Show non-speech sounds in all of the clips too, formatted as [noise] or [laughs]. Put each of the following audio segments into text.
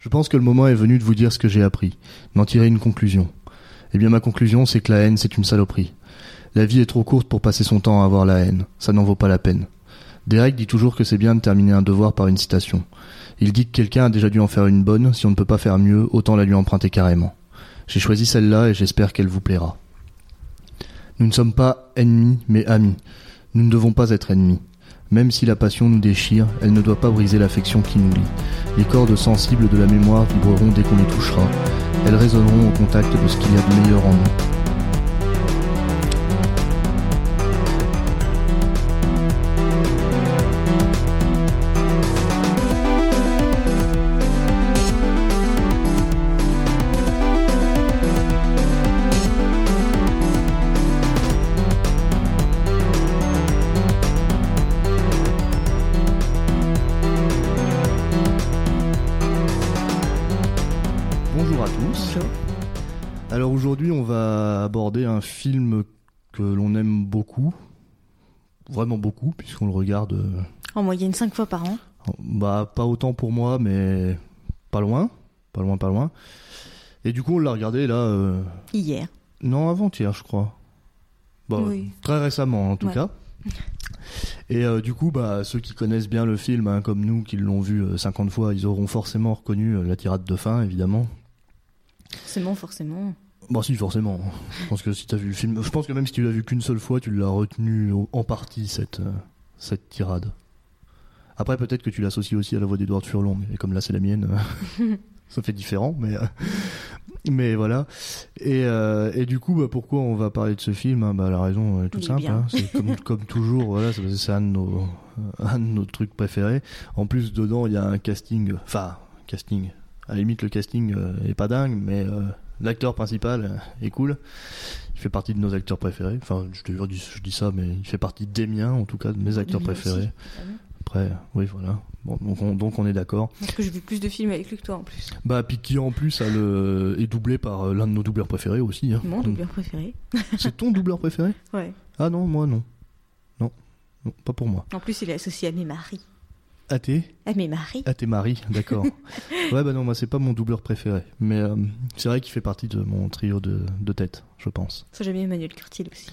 Je pense que le moment est venu de vous dire ce que j'ai appris, d'en tirer une conclusion. Eh bien ma conclusion c'est que la haine c'est une saloperie. La vie est trop courte pour passer son temps à avoir la haine, ça n'en vaut pas la peine. Derek dit toujours que c'est bien de terminer un devoir par une citation. Il dit que quelqu'un a déjà dû en faire une bonne, si on ne peut pas faire mieux, autant la lui emprunter carrément. J'ai choisi celle-là et j'espère qu'elle vous plaira. Nous ne sommes pas ennemis, mais amis. Nous ne devons pas être ennemis. Même si la passion nous déchire, elle ne doit pas briser l'affection qui nous lie. Les cordes sensibles de la mémoire vibreront dès qu'on les touchera. Elles résonneront au contact de ce qu'il y a de meilleur en nous. Vraiment beaucoup, puisqu'on le regarde. euh, En moyenne 5 fois par an. Bah, pas autant pour moi, mais pas loin, pas loin, pas loin. Et du coup, on l'a regardé là, euh, Hier. non avant-hier, je crois. Bah, Oui. Très récemment, en tout Ouais. cas. Et euh, du coup, bah, ceux qui connaissent bien le film, hein, comme nous, qui l'ont vu euh, 50 fois, ils auront forcément reconnu euh, la tirade de fin, évidemment. Forcément, forcément. Bon, si, forcément. Je pense que si t'as vu le film, je pense que même si tu l'as vu qu'une seule fois, tu l'as retenu en partie cette euh, cette tirade. Après, peut-être que tu l'associes aussi à la voix d'Edouard Furlong, et comme là c'est la mienne, euh, [laughs] [laughs] ça fait différent, mais euh, mais voilà. Et euh, et du coup, bah, pourquoi on va parler de ce film hein? Bah, la raison est toute simple. hein. C'est comme [laughs] comme toujours, voilà, c'est un de nos un de nos trucs préférés. En plus, dedans, il y a un casting, enfin casting. À la limite, le casting est pas dingue, mais euh, l'acteur principal euh, est cool. Il fait partie de nos acteurs préférés. Enfin, je, te dis, je dis ça, mais il fait partie des miens, en tout cas, de mes acteurs préférés. Ah Après, oui, voilà. Bon, donc, on, donc on est d'accord. Parce que j'ai vu plus de films avec lui que toi en plus. Bah, puis qui en plus a le... est doublé par euh, l'un de nos doubleurs préférés aussi. hein. Mon doubleur préféré. [laughs] C'est ton doubleur préféré? Ouais. Ah non, moi non. Non, non, pas pour moi. En plus, il est associé à mes maris. À tes À mes maris À tes maris, d'accord. [laughs] ouais, bah non, moi c'est pas mon doubleur préféré. Mais euh, c'est vrai qu'il fait partie de mon trio de, de tête, je pense. Ça, j'aime bien Emmanuel Curtil aussi.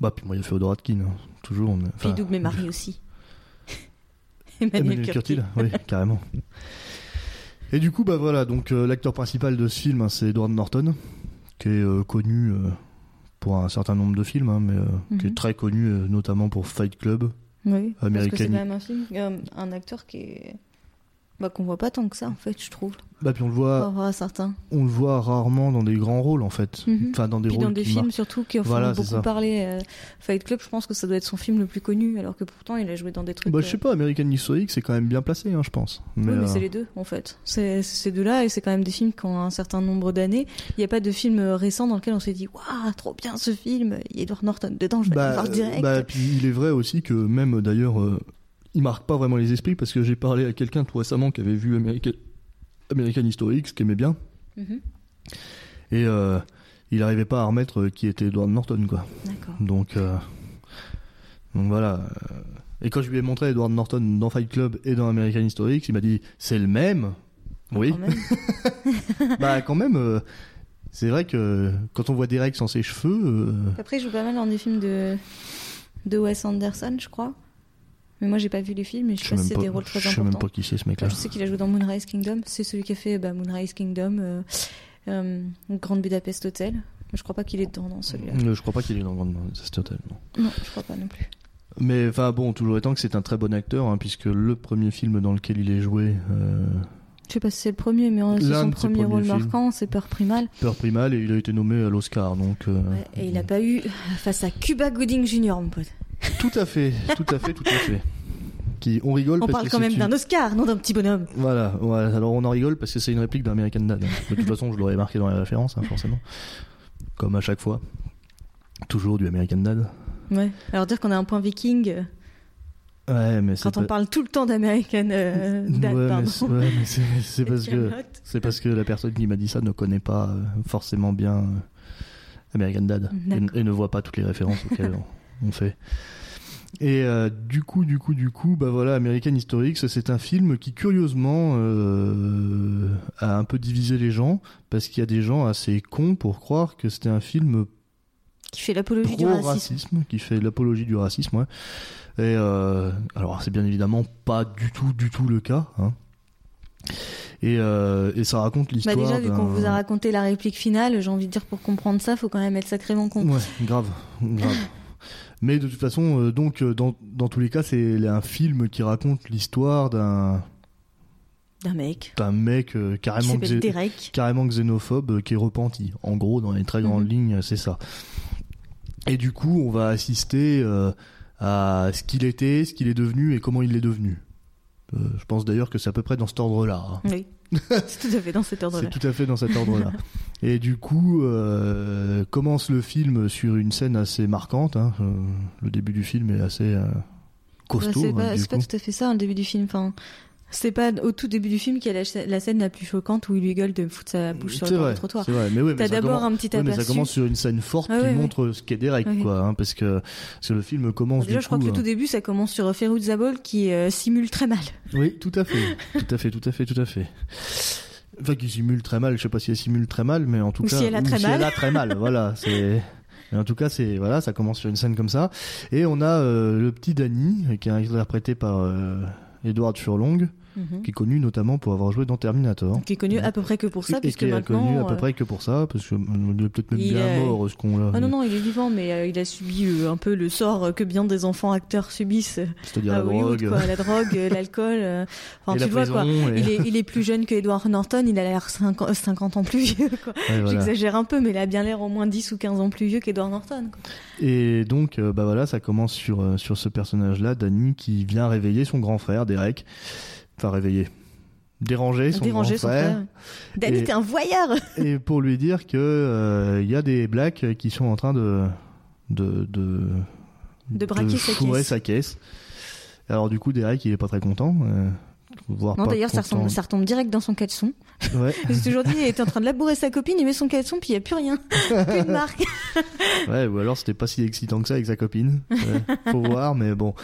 Bah, puis moi il y a Féodor Atkin, hein, toujours. Puis enfin, il double mes maris [laughs] aussi. [laughs] Emmanuel, Emmanuel Curtil. Oui, carrément. Et du coup, bah voilà, donc euh, l'acteur principal de ce film, hein, c'est Edward Norton, qui est euh, connu euh, pour un certain nombre de films, hein, mais qui est Mhm. très connu notamment pour Fight Club. Oui. Parce que c'est quand même un film, euh, un acteur qui est. Bah, qu'on voit pas tant que ça en fait, je trouve. Bah puis on le voit, certains. on le voit rarement dans des grands rôles en fait, Mhm. enfin dans des Puis rôles dans des films marquent. surtout qui ont Voilà, beaucoup parlé. euh, Fight Club, je pense que ça doit être son film le plus connu, alors que pourtant il a joué dans des trucs. Bah je euh, sais pas, American History c'est quand même bien placé, hein, je pense. Oui, mais euh, c'est les deux en fait. C'est ces deux-là et c'est quand même des films qui ont un certain nombre d'années. Il n'y a pas de film euh, récent dans lequel on s'est dit waouh trop bien ce film. Il y a Edward Norton dedans, je vais aller le voir direct. bah, puis il est vrai aussi que même d'ailleurs, il marque pas vraiment les esprits parce que j'ai parlé à quelqu'un tout récemment qui avait vu American, American History X, qui aimait bien, Mhm. et euh, il arrivait pas à remettre euh, qui était Edward Norton, quoi. Donc, euh, donc voilà. Et quand je lui ai montré Edward Norton dans Fight Club et dans American History X, il m'a dit c'est le même. Oui. Quand même. [laughs] bah quand même. euh, c'est vrai que quand on voit Derek sans ses cheveux, Après, il joue pas mal dans des films de de Wes Anderson, je crois. Mais moi, j'ai pas vu les films, mais je je sais pas si c'est des rôles très je sais même importants. pas qui c'est ce mec-là. Je sais qu'il a joué dans Moonrise Kingdom. C'est celui qui a fait bah, Moonrise Kingdom, euh, euh, Grande Budapest Hotel. Mais je crois pas qu'il est dedans dans celui-là. Euh, Je crois pas qu'il est dans Grand Budapest Hotel. Non. Non, je crois pas non plus. Mais enfin bon, toujours étant que c'est un très bon acteur, hein, puisque le premier film dans lequel il est joué, euh, Je sais pas si c'est le premier, mais c'est son premier rôle marquant, c'est Peur Primal. Peur Primal, et il a été nommé à l'Oscar. Donc, euh, Ouais, et il a pas eu face à Cuba Gooding Jr., mon pote. Tout à fait, tout à fait, tout à fait. Qui, on rigole On parce parle que quand même une- d'un Oscar, non d'un petit bonhomme. Voilà, ouais, alors on en rigole parce que c'est une réplique d'American Dad. hein. De toute façon, je l'aurais marqué dans les références, hein, forcément. Comme à chaque fois. Toujours du American Dad. Ouais. Alors dire qu'on a un point viking euh, Ouais, mais quand on pas- parle tout le temps d'American euh, Dad, Ouais, pardon. c'est- ouais, parce que c'est parce que la personne qui m'a dit ça ne connaît pas euh, forcément bien American Dad et, et ne voit pas toutes les références auxquelles on, on fait. Et euh, du coup, du coup, du coup, bah voilà, American History X, c'est un film qui curieusement euh, a un peu divisé les gens parce qu'il y a des gens assez cons pour croire que c'était un film qui fait l'apologie du racisme. racisme, qui fait l'apologie du racisme, ouais. Et euh, alors c'est bien évidemment pas du tout, du tout le cas. Hein. Et, euh, et ça raconte l'histoire. Bah déjà, vu qu'on vous a raconté la réplique finale, j'ai envie de dire pour comprendre ça, faut quand même être sacrément con. Ouais, grave, grave. Mais de toute façon, euh, donc euh, dans, dans tous les cas, c'est un film qui raconte l'histoire d'un d'un mec, d'un mec euh, carrément, xé- carrément xénophobe euh, qui est repenti. En gros, dans les très grandes Mhm. lignes, c'est ça. Et du coup, on va assister à ce qu'il était, ce qu'il est devenu et comment il l'est devenu. Je pense d'ailleurs que c'est à peu près dans cet ordre-là. hein. Oui, [laughs] c'est tout à fait dans cet ordre-là. C'est tout à fait dans cet ordre-là. [laughs] Et du coup, euh, commence le film sur une scène assez marquante. hein. Euh, le début du film est assez euh, costaud. c'est hein, pas, c'est pas tout à fait ça, le début du film. Enfin, c'est pas au tout début du film qu'il y a la, la scène la plus choquante où il lui gueule de foutre sa bouche sur le vrai, du trottoir. c'est vrai. Mais oui, mais T'as ça d'abord commence- un petit ouais, mais aperçu. ça commence sur une scène forte Ah qui montre ce qu'est Derek, quoi. Hein, parce que parce que le film commence. Déjà, du je crois que le tout euh, début, ça commence sur Ferouz Zabol qui euh, simule très mal. Oui, tout à fait, [laughs] tout à fait, tout à fait, tout à fait. Enfin, qui simule très mal. Je sais pas si elle simule très mal, mais en tout Ou cas, si elle a très si mal. elle a très mal. voilà, [laughs] c'est. Mais en tout cas, c'est voilà, ça commence sur une scène comme ça, et on a euh, le petit Danny qui est interprété par euh, Edward Furlong, Mhm. qui est connu notamment pour avoir joué dans Terminator. Qui est connu à peu près que pour ça, et puisque qui est maintenant. connu à peu euh, près que pour ça, parce que euh, il est peut-être même bien est- mort, ce qu'on l'a. Ah non, non, il est vivant, mais euh, il a subi euh, un peu le sort que bien des enfants acteurs subissent euh, C'est-à-dire à la drogue, quoi. La drogue, euh, [laughs] l'alcool. euh, Enfin, tu la vois, quoi. et- Il est, il est [laughs] plus jeune que Edward Norton, il a l'air 50, 50 ans plus vieux, quoi. Ouais, voilà. J'exagère un peu, mais il a bien l'air au moins 10 ou 15 ans plus vieux qu'Edward Norton, quoi. Et donc, euh, bah voilà, ça commence sur euh, sur ce personnage-là, Danny, qui vient réveiller son grand frère, Derek. Enfin, réveiller. Déranger son Déranger grand son frère. frère. Danny, t'es un voyeur! [laughs] et pour lui dire que euh, y a des blacks qui sont en train de de de, De braquer sa caisse. sa caisse. Alors du coup, Derek, il est pas très content. Euh, voire Non, d'ailleurs, ça content. retombe, ça retombe direct dans son caleçon. Ouais, [laughs] J'ai toujours dit, il était en train de labourer sa copine, il met son caleçon, puis il n'y a plus rien. [laughs] plus de marque. ouais, ou alors c'était pas si excitant que ça avec sa copine. Ouais, faut voir, mais bon.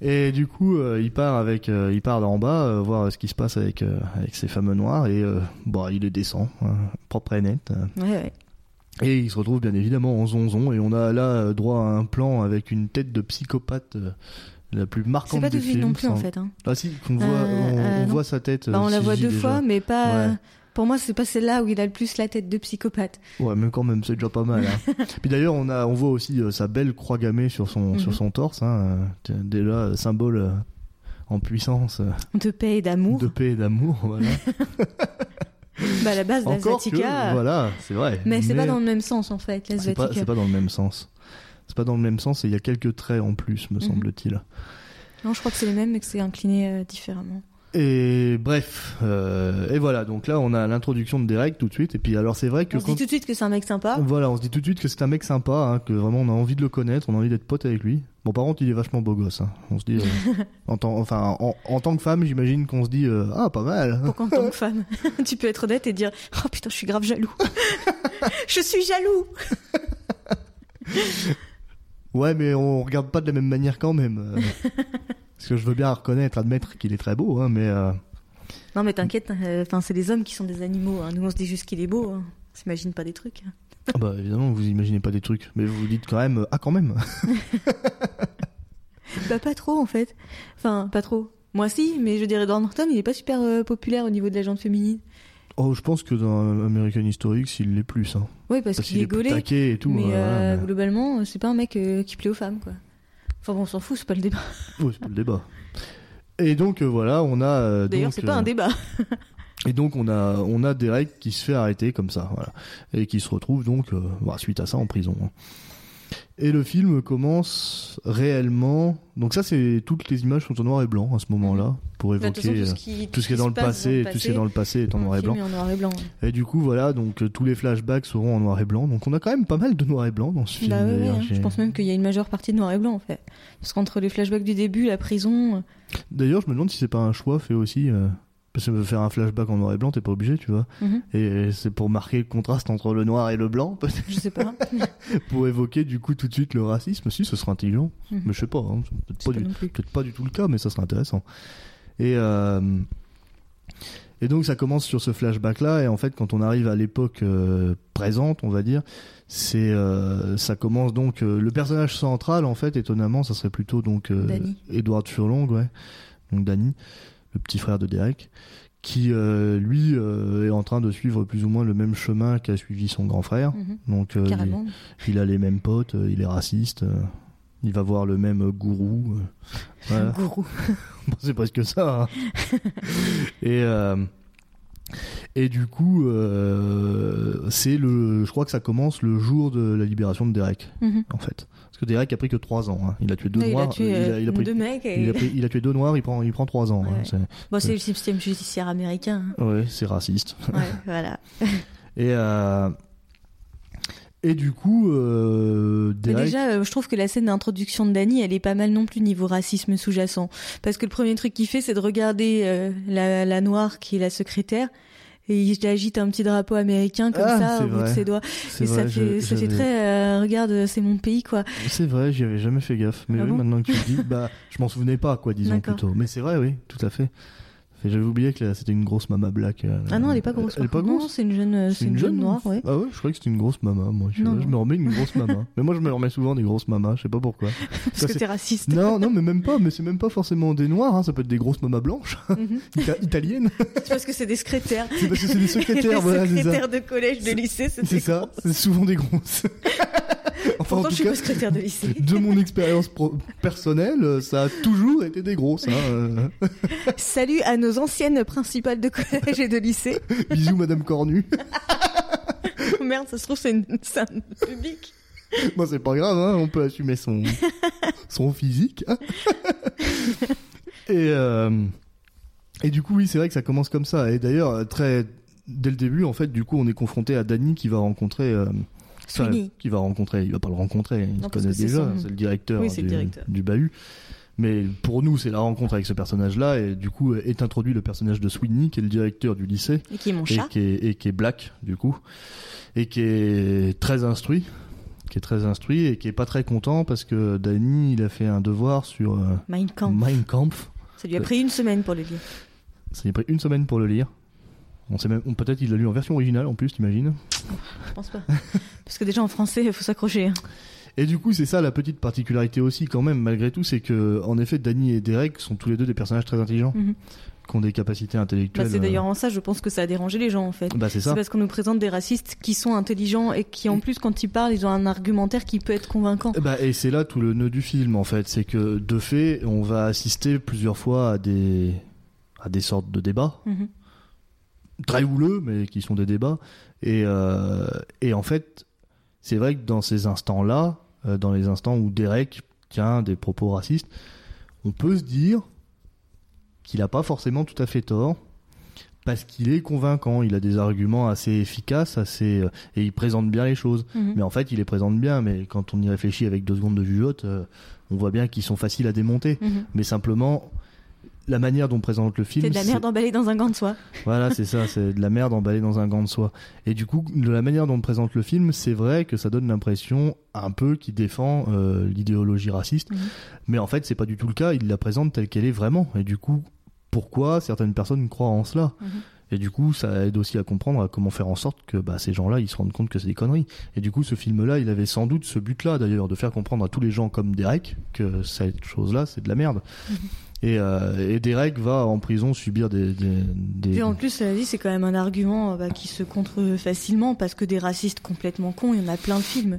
Et du coup, euh, il part avec, euh, il part d'en bas euh, voir ce qui se passe avec euh, avec ces fameux noirs et bon, il est descend, hein, propre et net. Ouais, ouais. Et il se retrouve bien évidemment en zonzon et on a là droit à un plan avec une tête de psychopathe la plus C'est marquante pas du tout de suite film. non plus, en fait. Hein. Ah si, voit, on, voit sa tête. Bah, on la voit deux déjà. fois, mais pas. Ouais. Pour moi, c'est pas celle-là où il a le plus la tête de psychopathe. Ouais, mais quand même, c'est déjà pas mal. Hein. [laughs] Puis d'ailleurs, on a, on voit aussi euh, sa belle croix gammée sur son, Mhm. sur son torse. Hein, euh, déjà euh, symbole euh, en puissance De paix et d'amour. de paix et d'amour. Voilà. [laughs] Bah, à la base, l'Azvatica. voilà, c'est vrai. Mais c'est pas dans le même sens, en fait, c'est pas, l'Azvatica. c'est pas dans le même sens. C'est pas dans le même sens et il y a quelques traits en plus, me Mhm. semble-t-il. Non, je crois que c'est les mêmes, mais que c'est incliné différemment. Et bref, euh, et voilà. Donc là, on a l'introduction de Derek tout de suite. Et puis alors, c'est vrai que On se dit tout de suite que c'est un mec sympa. Voilà, on se dit tout de suite que c'est un mec sympa, hein, que vraiment on a envie de le connaître, on a envie d'être pote avec lui. Bon, par contre, il est vachement beau gosse. Hein. On se dit, euh, [laughs] en, tant, enfin, en, en tant que femme, j'imagine qu'on se dit, euh, ah, pas mal. Pourquoi en tant que [laughs] femme [laughs] Tu peux être honnête et dire Oh putain, je suis grave jaloux. je suis jaloux Ouais, mais on regarde pas de la même manière quand même. Parce que je veux bien reconnaître, admettre qu'il est très beau, hein, mais euh, Non, mais t'inquiète, euh, enfin, c'est les hommes qui sont des animaux. hein. Nous, on se dit juste qu'il est beau. Hein. On s'imagine pas des trucs. hein. ah bah évidemment, vous imaginez pas des trucs, mais vous vous dites quand même, ah, quand même. [laughs] Bah, pas trop, en fait. Enfin, pas trop. Moi, si, mais je dirais Edward Norton, il est pas super euh, populaire au niveau de la gente féminine. Oh, je pense que dans American History X, il l'est plus, hein. Oui, parce, Parce qu'il est est gaulé. taqué et tout. mais euh, euh, mais- globalement, c'est pas un mec qui plaît aux femmes, quoi. Enfin bon, on s'en fout, c'est pas le débat. [laughs] Ouais, c'est pas le débat. Et donc euh, voilà, on a. euh, D'ailleurs, c'est pas euh, un débat. [laughs] Et donc on a on a Derek qui se fait arrêter comme ça, voilà, et qui se retrouve donc bah, suite à ça en prison. hein. Et le film commence réellement. Donc ça c'est toutes les images sont en noir et blanc à ce moment-là pour Bah, façon, évoquer tout ce euh, qui, tout ce qui est dans le passé, tout ce qui est dans le passé est en noir et blanc. en noir et blanc. Et du coup voilà donc euh, tous les flashbacks seront en noir et blanc. Donc on a quand même pas mal de noir et blanc dans ce film. Bah ouais, d'ailleurs. hein. je pense même qu'il y a une majeure partie de noir et blanc en fait. Parce qu'entre les flashbacks du début, la prison, euh, D'ailleurs je me demande si c'est pas un choix fait aussi. euh, Parce que faire un flashback en noir et blanc, t'es pas obligé, tu vois. Mhm. Et c'est pour marquer le contraste entre le noir et le blanc, peut-être. Je sais pas. [laughs] pour évoquer du coup tout de suite le racisme. Si, ce serait intelligent. Mhm. Mais je sais pas, hein, peut-être pas, du... pas tout le cas, mais ça serait intéressant. Et, euh... et donc ça commence sur ce flashback-là, et en fait quand on arrive à l'époque euh, présente, on va dire, c'est euh, ça commence donc le personnage central en fait, étonnamment, ça serait plutôt donc. Edward Furlong, ouais, donc Danny, le petit frère de Derek qui euh, lui euh, est en train de suivre plus ou moins le même chemin qu'a suivi son grand frère. Mhm. Donc euh, il- a les mêmes potes, il est raciste, il va voir le même gourou. voilà. [laughs] Gourou. [laughs] c'est presque ça. hein. [laughs] et et du coup, c'est le, je crois que ça commence le jour de la libération de Derek, Mhm. en fait. Parce que Derek a pris que trois ans. hein. Il a tué deux noirs. a tué il a- tué deux noirs. Il prend, il prend trois ans. hein. Ouais. C'est- Bon, c'est le système judiciaire américain. hein. Ouais, c'est raciste. Ouais, [laughs] voilà. Et euh, et du coup, euh, Derek. déjà, euh, je trouve que la scène d'introduction de Danny, elle est pas mal non plus niveau racisme sous-jacent. Parce que le premier truc qu'il fait, c'est de regarder euh, la, la noire qui est la secrétaire. Et il agite un petit drapeau américain comme Ah, ça au bout de ses doigts. Et vrai, ça fait, je- ça fait j'avais- très, euh, regarde, c'est mon pays, quoi. C'est vrai, j'y avais jamais fait gaffe. Mais Ah oui, bon maintenant que tu le dis, bah, je m'en souvenais pas, quoi, disons plutôt. Mais c'est vrai, oui, tout à fait. J'avais oublié que c'était une grosse mama black. euh, Ah non, elle est pas grosse. Elle est pas Non, grosse. c'est une jeune, euh, c'est une jeune noire, ouais. Ah ouais, je croyais que c'était une grosse mama, moi. Je, Non, je non. me remets une grosse mama. [laughs] mais moi, je me remets souvent des grosses mamas, je sais pas pourquoi. [laughs] Parce Ça, que t'es raciste. non, non, mais même [laughs] pas. Mais c'est même pas forcément des noirs, hein, ça peut être des grosses mamas blanches, Mhm. ita- italiennes. C'est parce que c'est des secrétaires. c'est parce que c'est des secrétaires, les voilà, secrétaires de collège, de lycée, c'est C'est ça, c'est souvent des grosses. [laughs] enfin, Pourtant, en je tout suis cas, pas secrétaire de lycée. de mon [laughs] expérience personnelle, ça a toujours été des grosses. Hein, euh. [laughs] Salut à nos anciennes principales de collège et de lycée. Bisous, Madame Cornu. Merde, ça se trouve, c'est une scène publique. Moi, c'est pas grave, hein, on peut assumer son, son physique. hein. et, euh, et du coup, oui, c'est vrai que ça commence comme ça. Et d'ailleurs, euh, très, dès le début, en fait, du coup, on est confronté à Danny qui va rencontrer, euh, enfin, qui va rencontrer, il va pas le rencontrer, il Non, connaît c'est déjà, son- c'est le directeur, Oui, c'est le du, directeur. du bahut. Mais pour nous, c'est la rencontre avec ce personnage-là, et du coup, est introduit le personnage de Sweeney, qui est le directeur du lycée Et qui est mon et chat. qui est, et qui est black du coup et qui est très instruit qui est très instruit et qui est pas très content parce que Danny il a fait un devoir sur euh, Mein Kampf. Mein Kampf Ça lui a pris une semaine pour le lire. ça lui a pris une semaine pour le lire on sait même peut-être il l'a lu en version originale en plus t'imagines Je pense pas. [laughs] Parce que déjà en français, il faut s'accrocher. hein. et du coup c'est ça la petite particularité aussi quand même malgré tout c'est que en effet Danny et Derek sont tous les deux des personnages très intelligents Mhm. qui ont des capacités Bah, intellectuelles c'est d'ailleurs en ça, je pense que ça a dérangé les gens en fait. euh, bah c'est parce qu'on nous présente des racistes qui sont intelligents et qui en plus quand ils parlent, ils ont un argumentaire qui peut être convaincant. Bah, et c'est là tout le nœud du film en fait, c'est que de fait, on va assister plusieurs fois à des à des sortes de débats Mhm. Très houleux, mais qui sont des débats. Et euh, et en fait, c'est vrai que dans ces instants-là, euh, dans les instants où Derek tient des propos racistes, on peut se dire qu'il a pas forcément tout à fait tort. Parce qu'il est convaincant, il a des arguments assez efficaces, assez euh, et il présente bien les choses. Mhm. Mais en fait, il les présente bien, mais quand on y réfléchit avec deux secondes de jugeote, euh, on voit bien qu'ils sont faciles à démonter. Mhm. Mais simplement, la manière dont présente le film, C'est de la merde emballée dans un gant de soie. Voilà, c'est ça, c'est de la merde emballée dans un gant de soie. Et du coup, de la manière dont on présente le film, c'est vrai que ça donne l'impression un peu qu'il défend euh, l'idéologie raciste. Mais en fait, c'est pas du tout le cas. Il la présente telle qu'elle est vraiment. Et du coup, pourquoi certaines personnes croient en cela? Mhm. Et du coup, ça aide aussi à comprendre à comment faire en sorte que bah, ces gens-là, ils se rendent compte que c'est des conneries. Et du coup, ce film-là, il avait sans doute ce but-là, d'ailleurs, de faire comprendre à tous les gens comme Derek que cette chose-là, c'est de la merde. Mhm. Et, euh, et Derek va en prison subir des... des, des- Puis en plus, cela dit, c'est quand même un argument euh, bah, qui se contre facilement parce que des racistes complètement cons, il y en a plein de films.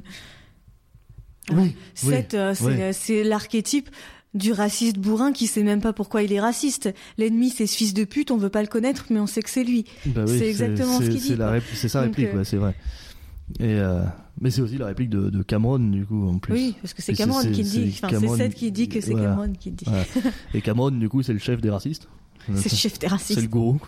Oui, Seth, euh, c'est oui. c'est l'archétype du raciste bourrin qui sait même pas pourquoi il est raciste. L'ennemi, c'est ce fils de pute, on veut pas le connaître, mais on sait que c'est lui. Bah oui, C'est exactement ce qu'il dit, C'est sa réplique, c'est vrai. Et euh, mais c'est aussi la réplique de, de Cameron du coup en plus. Oui, parce que c'est Cameron qui dit. Enfin, c'est Seth qui dit que c'est voilà. Cameron qui dit. Voilà. Et Cameron du coup c'est le chef des racistes. [laughs] C'est le chef des C'est le racistes. gourou.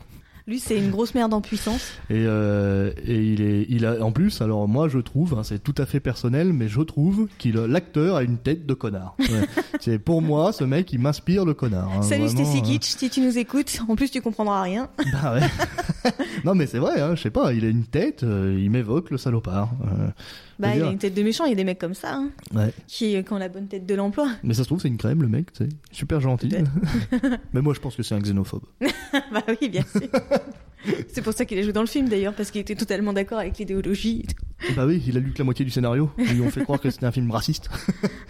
Lui, c'est une grosse merde en puissance. Et, euh, et il est, il a, en plus, alors moi je trouve, hein, c'est tout à fait personnel, mais je trouve qu'il, l'acteur a une tête de connard. [laughs] Ouais. c'est pour moi, ce mec, il m'inspire le connard. hein, Salut Stacy. Kitsch, si tu nous écoutes, en plus tu comprendras rien. [laughs] Bah ouais. [laughs] non mais c'est vrai, hein, je sais pas, il a une tête, euh, il m'évoque le salopard. Bah, il a une tête de méchant, il y a des mecs comme ça, hein, ouais. qui, euh, qui ont la bonne tête de l'emploi. Mais ça se trouve c'est une crème le mec, tu sais, super gentil. [laughs] Mais moi je pense que c'est un xénophobe. [laughs] bah oui, bien sûr. c'est pour ça qu'il a joué dans le film d'ailleurs, parce qu'il était totalement d'accord avec l'idéologie. bah oui, il a lu que la moitié du scénario. Ils lui ont fait croire que c'était un film raciste. [laughs]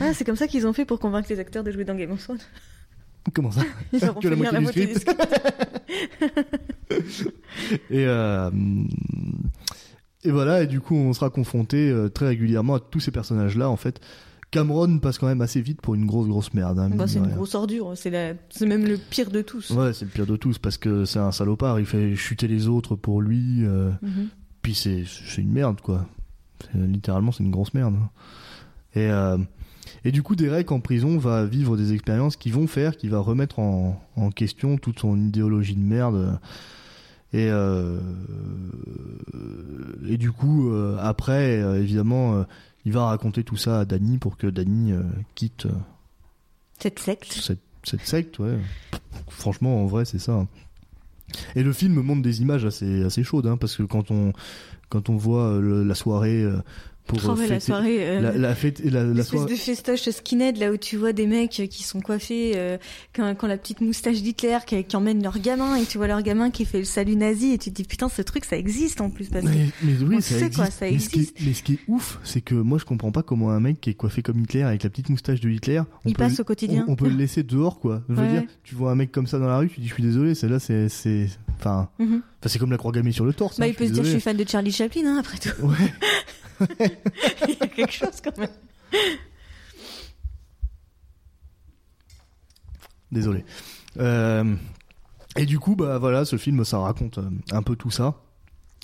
Ah, c'est comme ça qu'ils ont fait pour convaincre les acteurs de jouer dans Game of Thrones. Comment ça Ils Que la fait lire moitié du script. Et, euh, et voilà, et du coup, on sera confronté euh, très régulièrement à tous ces personnages-là, en fait. Cameron passe quand même assez vite pour une grosse, grosse merde. Hein, Bah, c'est une grosse ordure, c'est la... c'est même le pire de tous. Ouais, c'est le pire de tous, parce que c'est un salopard, il fait chuter les autres pour lui, euh, Mhm. puis c'est c'est une merde, quoi. Littéralement, c'est une grosse merde. hein. Et, euh, et du coup, Derek, en prison, va vivre des expériences qui vont faire, qui va remettre en, en question toute son idéologie de merde. Et, euh, et du coup, euh, après, euh, évidemment, il va raconter tout ça à Danny pour que Danny euh, quitte Cette secte. cette, cette secte, ouais. Franchement, en vrai, c'est ça. Et le film montre des images assez, assez chaudes, hein, parce que quand on, quand on voit le- la soirée pour Oh, ouais, la soirée. euh, la, la fête, la, la soirée, de festoche skinhead là où tu vois des mecs qui sont coiffés euh, quand, quand la petite moustache d'Hitler qui, qui emmène leur gamin et tu vois leur gamin qui fait le salut nazi et tu te dis putain ce truc ça existe en plus parce que mais, mais oui, on ça sait existe. quoi, ça mais, ce qui est, existe. mais ce qui est ouf, c'est que moi je comprends pas comment un mec qui est coiffé comme Hitler avec la petite moustache de Hitler, on il peut, passe au quotidien. on, on peut le [laughs] laisser dehors quoi. Je veux Ouais. dire, tu vois un mec comme ça dans la rue, tu dis je suis désolé, c'est là c'est c'est enfin Mhm. c'est comme la croix gammée sur le torse. Bah hein, il peut se dire je suis fan de Charlie Chaplin hein, après tout. Ouais. [laughs] il y a quelque chose quand même. Désolé. Euh, et du coup, bah voilà, ce film, ça raconte euh, un peu tout ça.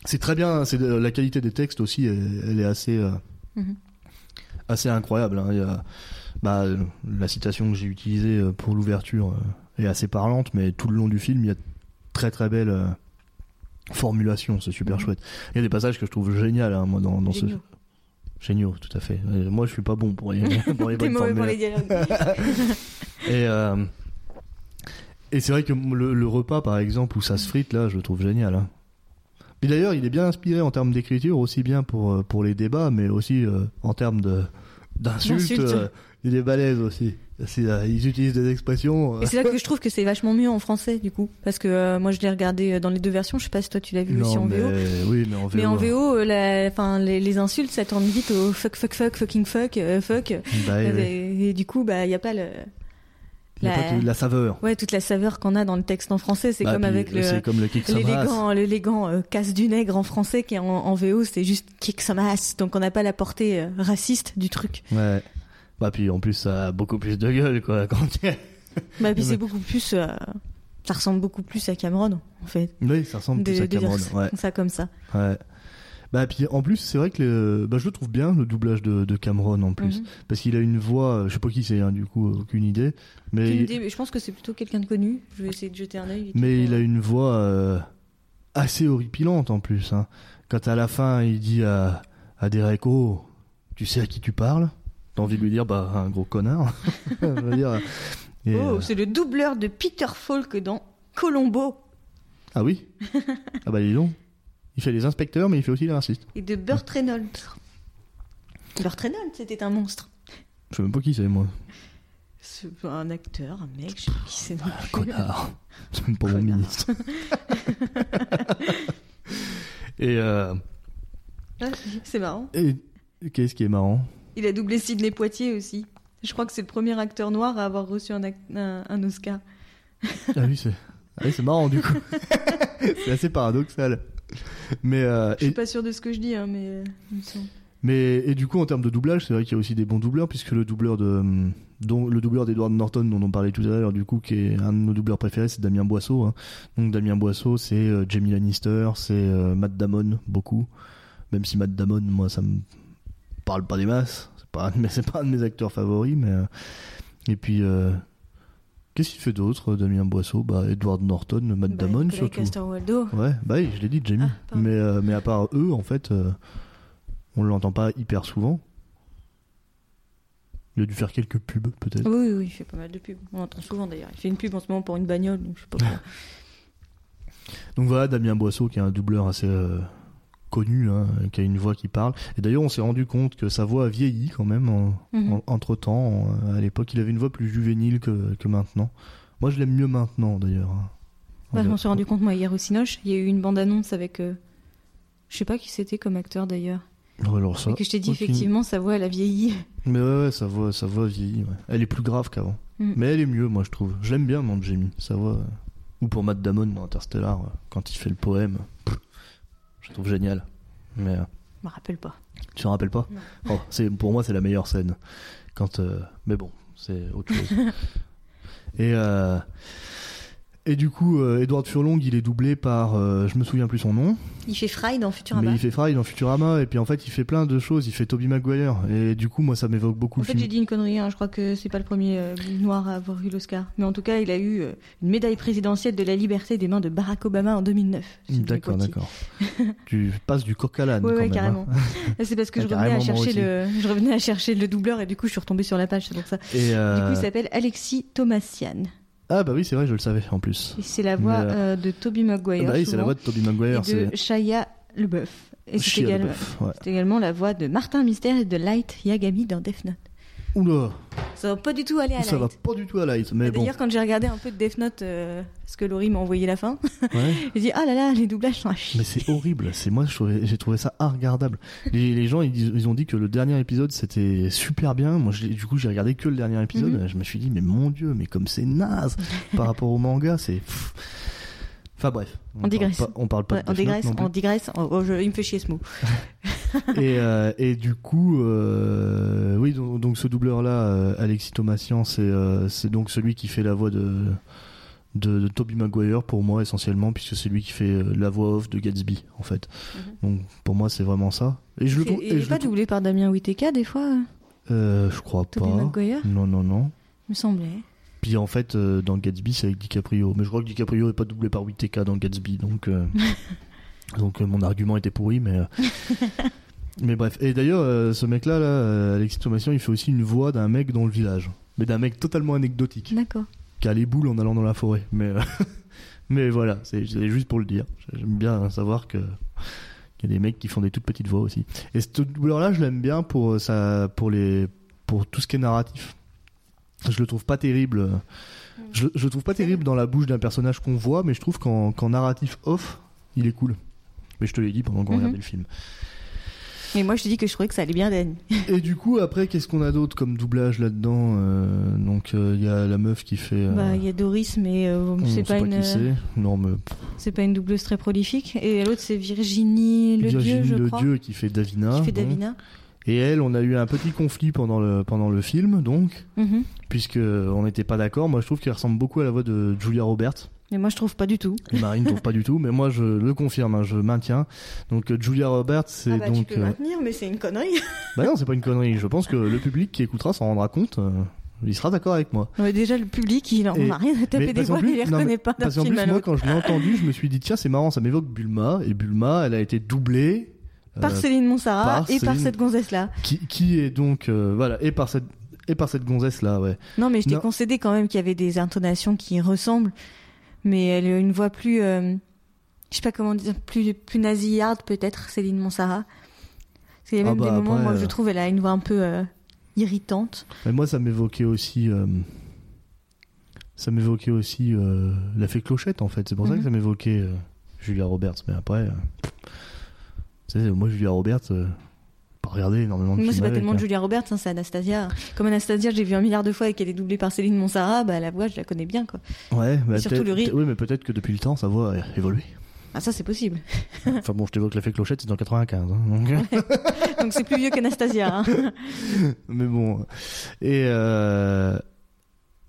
C'est très bien. C'est de- la qualité des textes aussi, elle, elle est assez, euh, Mhm. assez incroyable. hein. Il y a, bah, euh, la citation que j'ai utilisée euh, pour l'ouverture euh, est assez parlante, mais tout le long du film, il y a très très belles formulations. C'est super Mhm. chouette. Il y a des passages que je trouve génial, hein, moi, dans, dans ce Géniaux. tout à fait. Euh, Moi, je suis pas bon pour les, [laughs] pour les T'es bonnes mauvais pour les dialogues. [laughs] Et, euh, et c'est vrai que le, le repas, par exemple, où ça se frite, là, je le trouve génial. Hein. Et d'ailleurs, il est bien inspiré en termes d'écriture, aussi bien pour, euh, pour les débats, mais aussi euh, en termes de d'insultes. D'insultes. euh, il est balèze aussi. C'est, euh, ils utilisent des expressions. euh, Et c'est là que je trouve que c'est vachement mieux en français du coup parce que euh, moi je l'ai regardé euh, dans les deux versions. Je sais pas si toi tu l'as vu aussi en mais, VO. oui, mais en VO. Mais en VO, la, enfin, les, les insultes, ça tourne vite au fuck, fuck, fuck, fucking fuck, euh, fuck. Bah, et, oui, oui. et du coup, bah, il y a pas le, Il y a la- pas la saveur. ouais, toute la saveur qu'on a dans le texte en français. C'est Bah, comme puis, avec le, comme le kick some ass. l'élégant, l'élégant casse du nègre en français qui est en, en VO, c'est juste kick some ass. Donc on n'a pas la portée raciste du truc. Ouais. Bah, puis en plus, ça a beaucoup plus de gueule, quoi. Quand tu- Bah, puis c'est beaucoup plus, euh, ça ressemble beaucoup plus à Cameron, en fait. Oui, ça ressemble De, plus à de dire Cameron. ça, Ouais. ça comme ça. Ouais. Bah puis en plus c'est vrai que le, bah, je le trouve bien le doublage de, de Cameron en plus Mhm. parce qu'il a une voix euh, je sais pas qui c'est hein, du coup aucune idée mais Aucune idée, je pense que c'est plutôt quelqu'un de connu. Je vais essayer de jeter un œil. mais il a une voix euh, assez horripilante en plus hein. quand à la fin il dit à à Derek oh tu sais à qui tu parles? T'as envie de lui dire bah un gros connard [laughs] dire et, Oh, euh, c'est le doubleur de Peter Falk dans Colombo ah oui? [laughs] Ah bah dis donc il fait les inspecteurs mais il fait aussi les racistes et de Burt Reynolds. Burt Reynolds, c'était un monstre. je sais même pas qui c'est moi C'est un acteur, un mec, je sais pas qui c'est plus. connard. [laughs] C'est même pas mon ministre. et, euh, Ah, C'est marrant. et qu'est-ce qui est marrant? Il a doublé Sidney Poitier aussi. Je crois que c'est le premier acteur noir à avoir reçu un, ac- un, un Oscar. [laughs] Ah oui, c'est ah oui, marrant du coup. [laughs] c'est assez paradoxal. Mais, euh, Je suis et, pas sûr de ce que je dis, hein, mais euh, mais et du coup en termes de doublage, c'est vrai qu'il y a aussi des bons doubleurs puisque le doubleur de hum, dont le doubleur d'Edward Norton dont on parlait tout à l'heure du coup qui est un de nos doubleurs préférés, c'est Damien Boisseau. hein. Donc Damien Boisseau, c'est euh, Jamie Lannister, c'est euh, Matt Damon beaucoup. Même si Matt Damon, moi ça me parle pas des masses, c'est pas mes- [laughs] c'est pas un de mes acteurs favoris mais euh, et puis euh, Qu'est-ce qu'il fait d'autre, Damien Boisseau? Bah, Edward Norton, Matt Bah, Damon surtout. Castor-Waldo. Ouais, bah oui, je l'ai dit, Jamie. Ah, mais, euh, mais à part eux, en fait, euh, on l'entend pas hyper souvent. Il a dû faire quelques pubs, peut-être. Oui, oui, il fait pas mal de pubs. On l'entend souvent d'ailleurs. Il fait une pub en ce moment pour une bagnole, donc je sais pas. [laughs] Donc voilà, Damien Boisseau, qui est un doubleur assez euh, connu, hein, qui a une voix qui parle. Et d'ailleurs, on s'est rendu compte que sa voix a vieilli quand même Mhm. entre temps. à l'époque, il avait une voix plus juvénile que, que maintenant. Moi, je l'aime mieux maintenant, d'ailleurs. Ouais, je m'en suis rendu compte moi hier au Cinoche. Il y a eu une bande-annonce avec. euh, Je sais pas qui c'était comme acteur d'ailleurs. Ouais, alors ça, Et que je t'ai dit aucune- effectivement, sa voix elle a vieilli. Mais ouais, ouais, sa voix, sa voix vieillit. ouais. Elle est plus grave qu'avant. Mm. Mais elle est mieux, moi, je trouve. Je l'aime bien, mon Jamie. Sa voix. euh, Ou pour Matt Damon dans Interstellar, euh, quand il fait le poème. Je trouve génial. Mais euh, Je me rappelle pas. tu te rappelles pas. Oh, c'est Pour moi, c'est la meilleure scène. Quand, euh, Mais bon, c'est autre chose. [laughs] Et. Euh... Et du coup, euh, Edward Furlong, il est doublé par, euh, je me souviens plus son nom, Il fait Fry dans Futurama. mais il fait Fry dans Futurama, et puis en fait, il fait plein de choses. Il fait Toby Maguire, et du coup, moi, ça m'évoque beaucoup En le fait, film. j'ai dit une connerie. hein. Je crois que c'est pas le premier euh, noir à avoir eu l'Oscar. Mais en tout cas, il a eu euh, une médaille présidentielle de la liberté des mains de Barack Obama en 2009. si je ne D'accord, d'accord. tu passes du coq à l'âne. Oui, même, carrément. hein. C'est parce que Ah, [laughs] je revenais, à chercher le, je revenais à chercher le doubleur et du coup, je suis retombée sur la page. C'est pour ça. Et Du euh, coup, il s'appelle Alexis Thomasian. Ah bah oui, c'est vrai, je le savais en plus. Et c'est la voix Mais, euh, de Toby Maguire. bah oui, c'est la voix de Toby et Maguire. de C'est Shia LeBeouf. Et c'est Shia également, LaBeouf, ouais. c'est également la voix de Martin Mystère et de Light Yagami dans Death Note. Oula, Ça va pas du tout aller à ça va Light. pas du tout à Light, mais bon. D'ailleurs, quand j'ai regardé un peu de Death Note, euh, parce que Laurie m'a envoyé la fin, [laughs] Ouais. j'ai dit ah là là, les doublages sont à chier. Mais c'est horrible. C'est moi, j'ai trouvé ça regardable. Les, les gens, ils, ont dit que le dernier épisode c'était super bien. Moi, du coup, j'ai regardé que le dernier épisode. Mhm. Je me suis dit, mais mon dieu, mais comme c'est naze par rapport au manga, c'est. Enfin bref, On digresse. pas- on parle pas Ouais, de on digresse, on digresse. Oh, oh, je- il me fait chier ce mot. [laughs] et, euh, et du coup, euh, oui, donc, donc ce doubleur-là, euh, Alexis Thomasian, c'est donc celui qui fait la voix de, de, de Toby Maguire pour moi essentiellement, puisque c'est lui qui fait la voix off de Gatsby en fait. Donc pour moi, c'est vraiment ça. Et je le trouve. Il pas doublé par Damien Whittaker des fois, je crois Toby pas. Maguire, Non, non, non. me semblait. Puis en fait, euh, dans Gatsby, c'est avec DiCaprio. Mais je crois que DiCaprio est pas doublé par Whittaker dans Gatsby, donc euh, [laughs] donc euh, mon argument était pourri, mais euh, mais bref. Et d'ailleurs, ce mec-là, là, Alexis Thomasian, il fait aussi une voix d'un mec dans le village, mais d'un mec totalement anecdotique, D'accord. qui a les boules en allant dans la forêt. Mais [laughs] mais voilà, c'est juste pour le dire. J'aime bien savoir que qu'il y a des mecs qui font des toutes petites voix aussi. Et ce doubleur-là, je l'aime bien pour ça, pour les pour tout ce qui est narratif. Je le trouve pas terrible. euh, Je, je le trouve pas terrible dans la bouche d'un personnage qu'on voit, mais je trouve qu'en narratif off, il est cool. Mais je te l'ai dit pendant qu'on Mhm. regardait le film. Et moi, je te dis que je trouvais que ça allait bien d'Anne. [laughs] Et du coup, après, qu'est-ce qu'on a d'autre comme doublage là-dedans Euh, Donc, euh, il y a la meuf qui fait. euh, Bah, il y a Doris, mais euh, c'est pas, pas une. Non, mais c'est pas une doubleuse très prolifique. Et l'autre, c'est Virginie Le Virginie Dieu, je Le crois, Dieu qui fait Davina. qui fait bon. Et elle, on a eu un petit conflit pendant le pendant le film, donc, Mhm. puisque on n'était pas d'accord. Moi, je trouve qu'elle ressemble beaucoup à la voix de Julia Roberts. Mais moi, je trouve pas du tout. Et Marine trouve pas du tout, mais moi je le confirme, hein, je maintiens. Donc Julia Roberts, c'est Ah bah, donc. tu peux euh, maintenir, mais c'est une connerie. [laughs] Bah non, c'est pas une connerie. Je pense que le public qui écoutera s'en rendra compte. euh, il sera d'accord avec moi. Ouais, déjà, le public, il en Et- a rien à taper mais des voix, plus- il les non, mais- reconnaît pas d'un Parce qu'en film plus, à moi, quand je l'ai entendu, je me suis dit tiens, c'est marrant, ça m'évoque Bulma. Et Bulma, elle a été doublée. Par euh, Céline Montserrat par et par Céline- cette gonzesse-là. qui, qui est donc euh, voilà et par cette et par cette gonzesse là, ouais. Non, mais je t'ai concédé quand même qu'il y avait des intonations qui ressemblent, mais elle a une voix plus, euh, je sais pas comment dire, plus, plus nasillarde peut-être, Céline Montserrat. Parce qu'il y a Ah même bah, des moments, après, moi, euh, je trouve, elle a une voix un peu euh, irritante. Mais moi, ça m'évoquait aussi. euh, ça m'évoquait aussi la fée clochette en fait. C'est pour ça Mhm. que ça m'évoquait Julia Roberts. Mais après, moi Julia Roberts, euh, pas regarder énormément de Moi, c'est pas tellement de hein. Julia Roberts, hein, c'est Anastasia. Comme Anastasia, j'ai vu un milliard de fois et qu'elle est doublée par Céline Montserrat, bah, la voix, je la connais bien, quoi. Ouais, bah, surtout le rire. Oui, mais peut-être que depuis le temps, sa voix a évolué. Ah, ça, c'est possible. [laughs] enfin bon, je t'évoque la fée clochette, c'est en 95. Hein, donc... Donc, c'est plus vieux qu'Anastasia, hein. [laughs] mais bon. Et euh...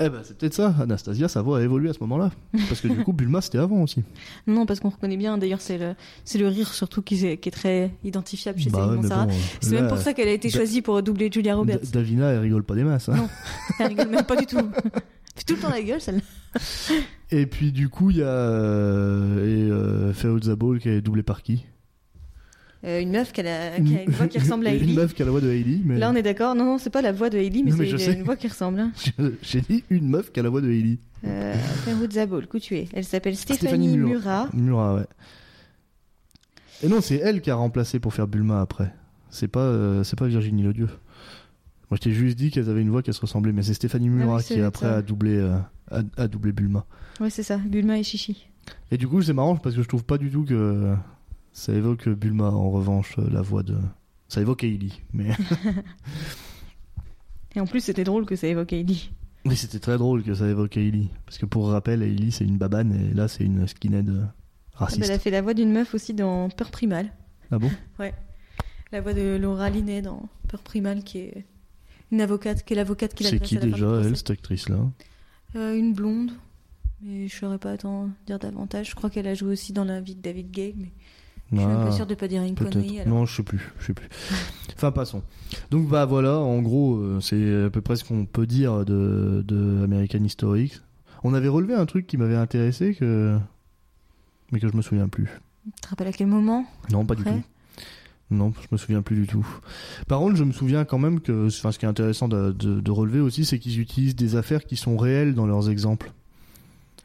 eh ben, c'est peut-être ça. Anastasia, sa voix a évolué à ce moment-là. Parce que du coup, [laughs] Bulma, c'était avant aussi. Non, parce qu'on reconnaît bien, d'ailleurs, c'est le, c'est le rire surtout qui est, qui est très identifiable chez Bah Céline ouais, mais Montserrat. bon, C'est là, même pour ça qu'elle a été choisie pour doubler Julia Roberts. Da- Davina, elle rigole pas des masses. Hein. Non. Elle rigole même pas du tout. Fait tout le temps la gueule, celle-là. Et puis du coup, il y a euh, et euh, Feroz Zabol qui est doublé par qui? Euh, une meuf qui a, qui a une voix qui ressemble à [laughs] Une meuf qui a la voix de Hailey, mais Là, on est d'accord. Non, non, c'est pas la voix de Ellie, mais c'est une voix qui ressemble. hein. [laughs] j'ai dit une meuf qui a la voix de Hailey. Euh, tu es Elle s'appelle Stéphanie Stéphanie Murat. Murat. Murat, ouais. Et non, c'est elle qui a remplacé pour faire Bulma après. C'est pas, euh, c'est pas Virginie Ledieu. Moi, je t'ai juste dit qu'elles avaient une voix qui se ressemblait, mais c'est Stéphanie Murat Ah oui, c'est qui après ça. a doublé, euh, a, a doublé Bulma. Ouais, c'est ça. Bulma et Chichi. Et du coup, c'est marrant parce que je trouve pas du tout que ça évoque Bulma. En revanche, euh, la voix de, ça évoque Hailey, mais [laughs] Et en plus, c'était drôle que ça évoque Ellie. mais c'était très drôle que ça évoque Hailey parce que pour rappel, Hailey c'est une babane et là c'est une skinhead euh, Ah bah, raciste. elle a fait la voix d'une meuf aussi dans Peur Primal. Ah bon? [laughs] La voix de Laura Linney dans Peur Primal, qui est une avocate, qui est l'avocate qui C'est qui à la fin du déjà elle, cette actrice là Euh, Une blonde. Mais je saurais pas t'en dire davantage. Je crois qu'elle a joué aussi dans La vie de David Gay, mais je suis même pas sûre de pas dire une connerie. Alors. Non, je sais plus, je sais plus. enfin, passons. Donc bah voilà, en gros, euh, c'est à peu près ce qu'on peut dire de, de American History X. On avait relevé un truc qui m'avait intéressé que mais que je me souviens plus. Tu te rappelles à quel moment? Non, pas du tout. Non, je me souviens plus du tout. Par contre, je me souviens quand même que, enfin, ce qui est intéressant de, de- de relever aussi, c'est qu'ils utilisent des affaires qui sont réelles dans leurs exemples.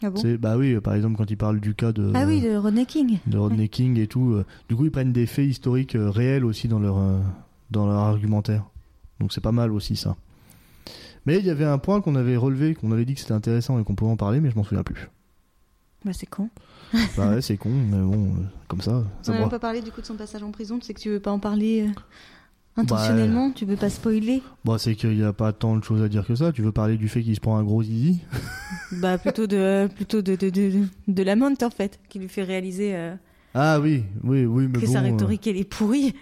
Ah bon C'est, bah oui, par exemple, quand ils parlent du cas de, Ah oui, de Rodney King. de Rodney King et tout. euh, du coup, ils prennent des faits historiques euh, réels aussi dans leur, euh, dans leur argumentaire. Donc c'est pas mal aussi ça. Mais il y avait un point qu'on avait relevé, qu'on avait dit que c'était intéressant et qu'on pouvait en parler, mais je m'en souviens plus. Bah c'est con. [laughs] bah ouais, c'est con, mais bon, euh, comme ça, ça On n'a pas parlé du coup de son passage en prison. Tu sais que tu veux pas en parler euh, intentionnellement. Tu veux pas spoiler? Bon, c'est qu'il n'y a pas tant de choses à dire que ça. Tu veux parler du fait qu'il se prend un gros zizi? [laughs] Bah plutôt de plutôt de de de, de Lamont en fait, qui lui fait réaliser euh, Ah oui, oui, oui, mais que bon. sa euh, rhétorique elle est pourrie.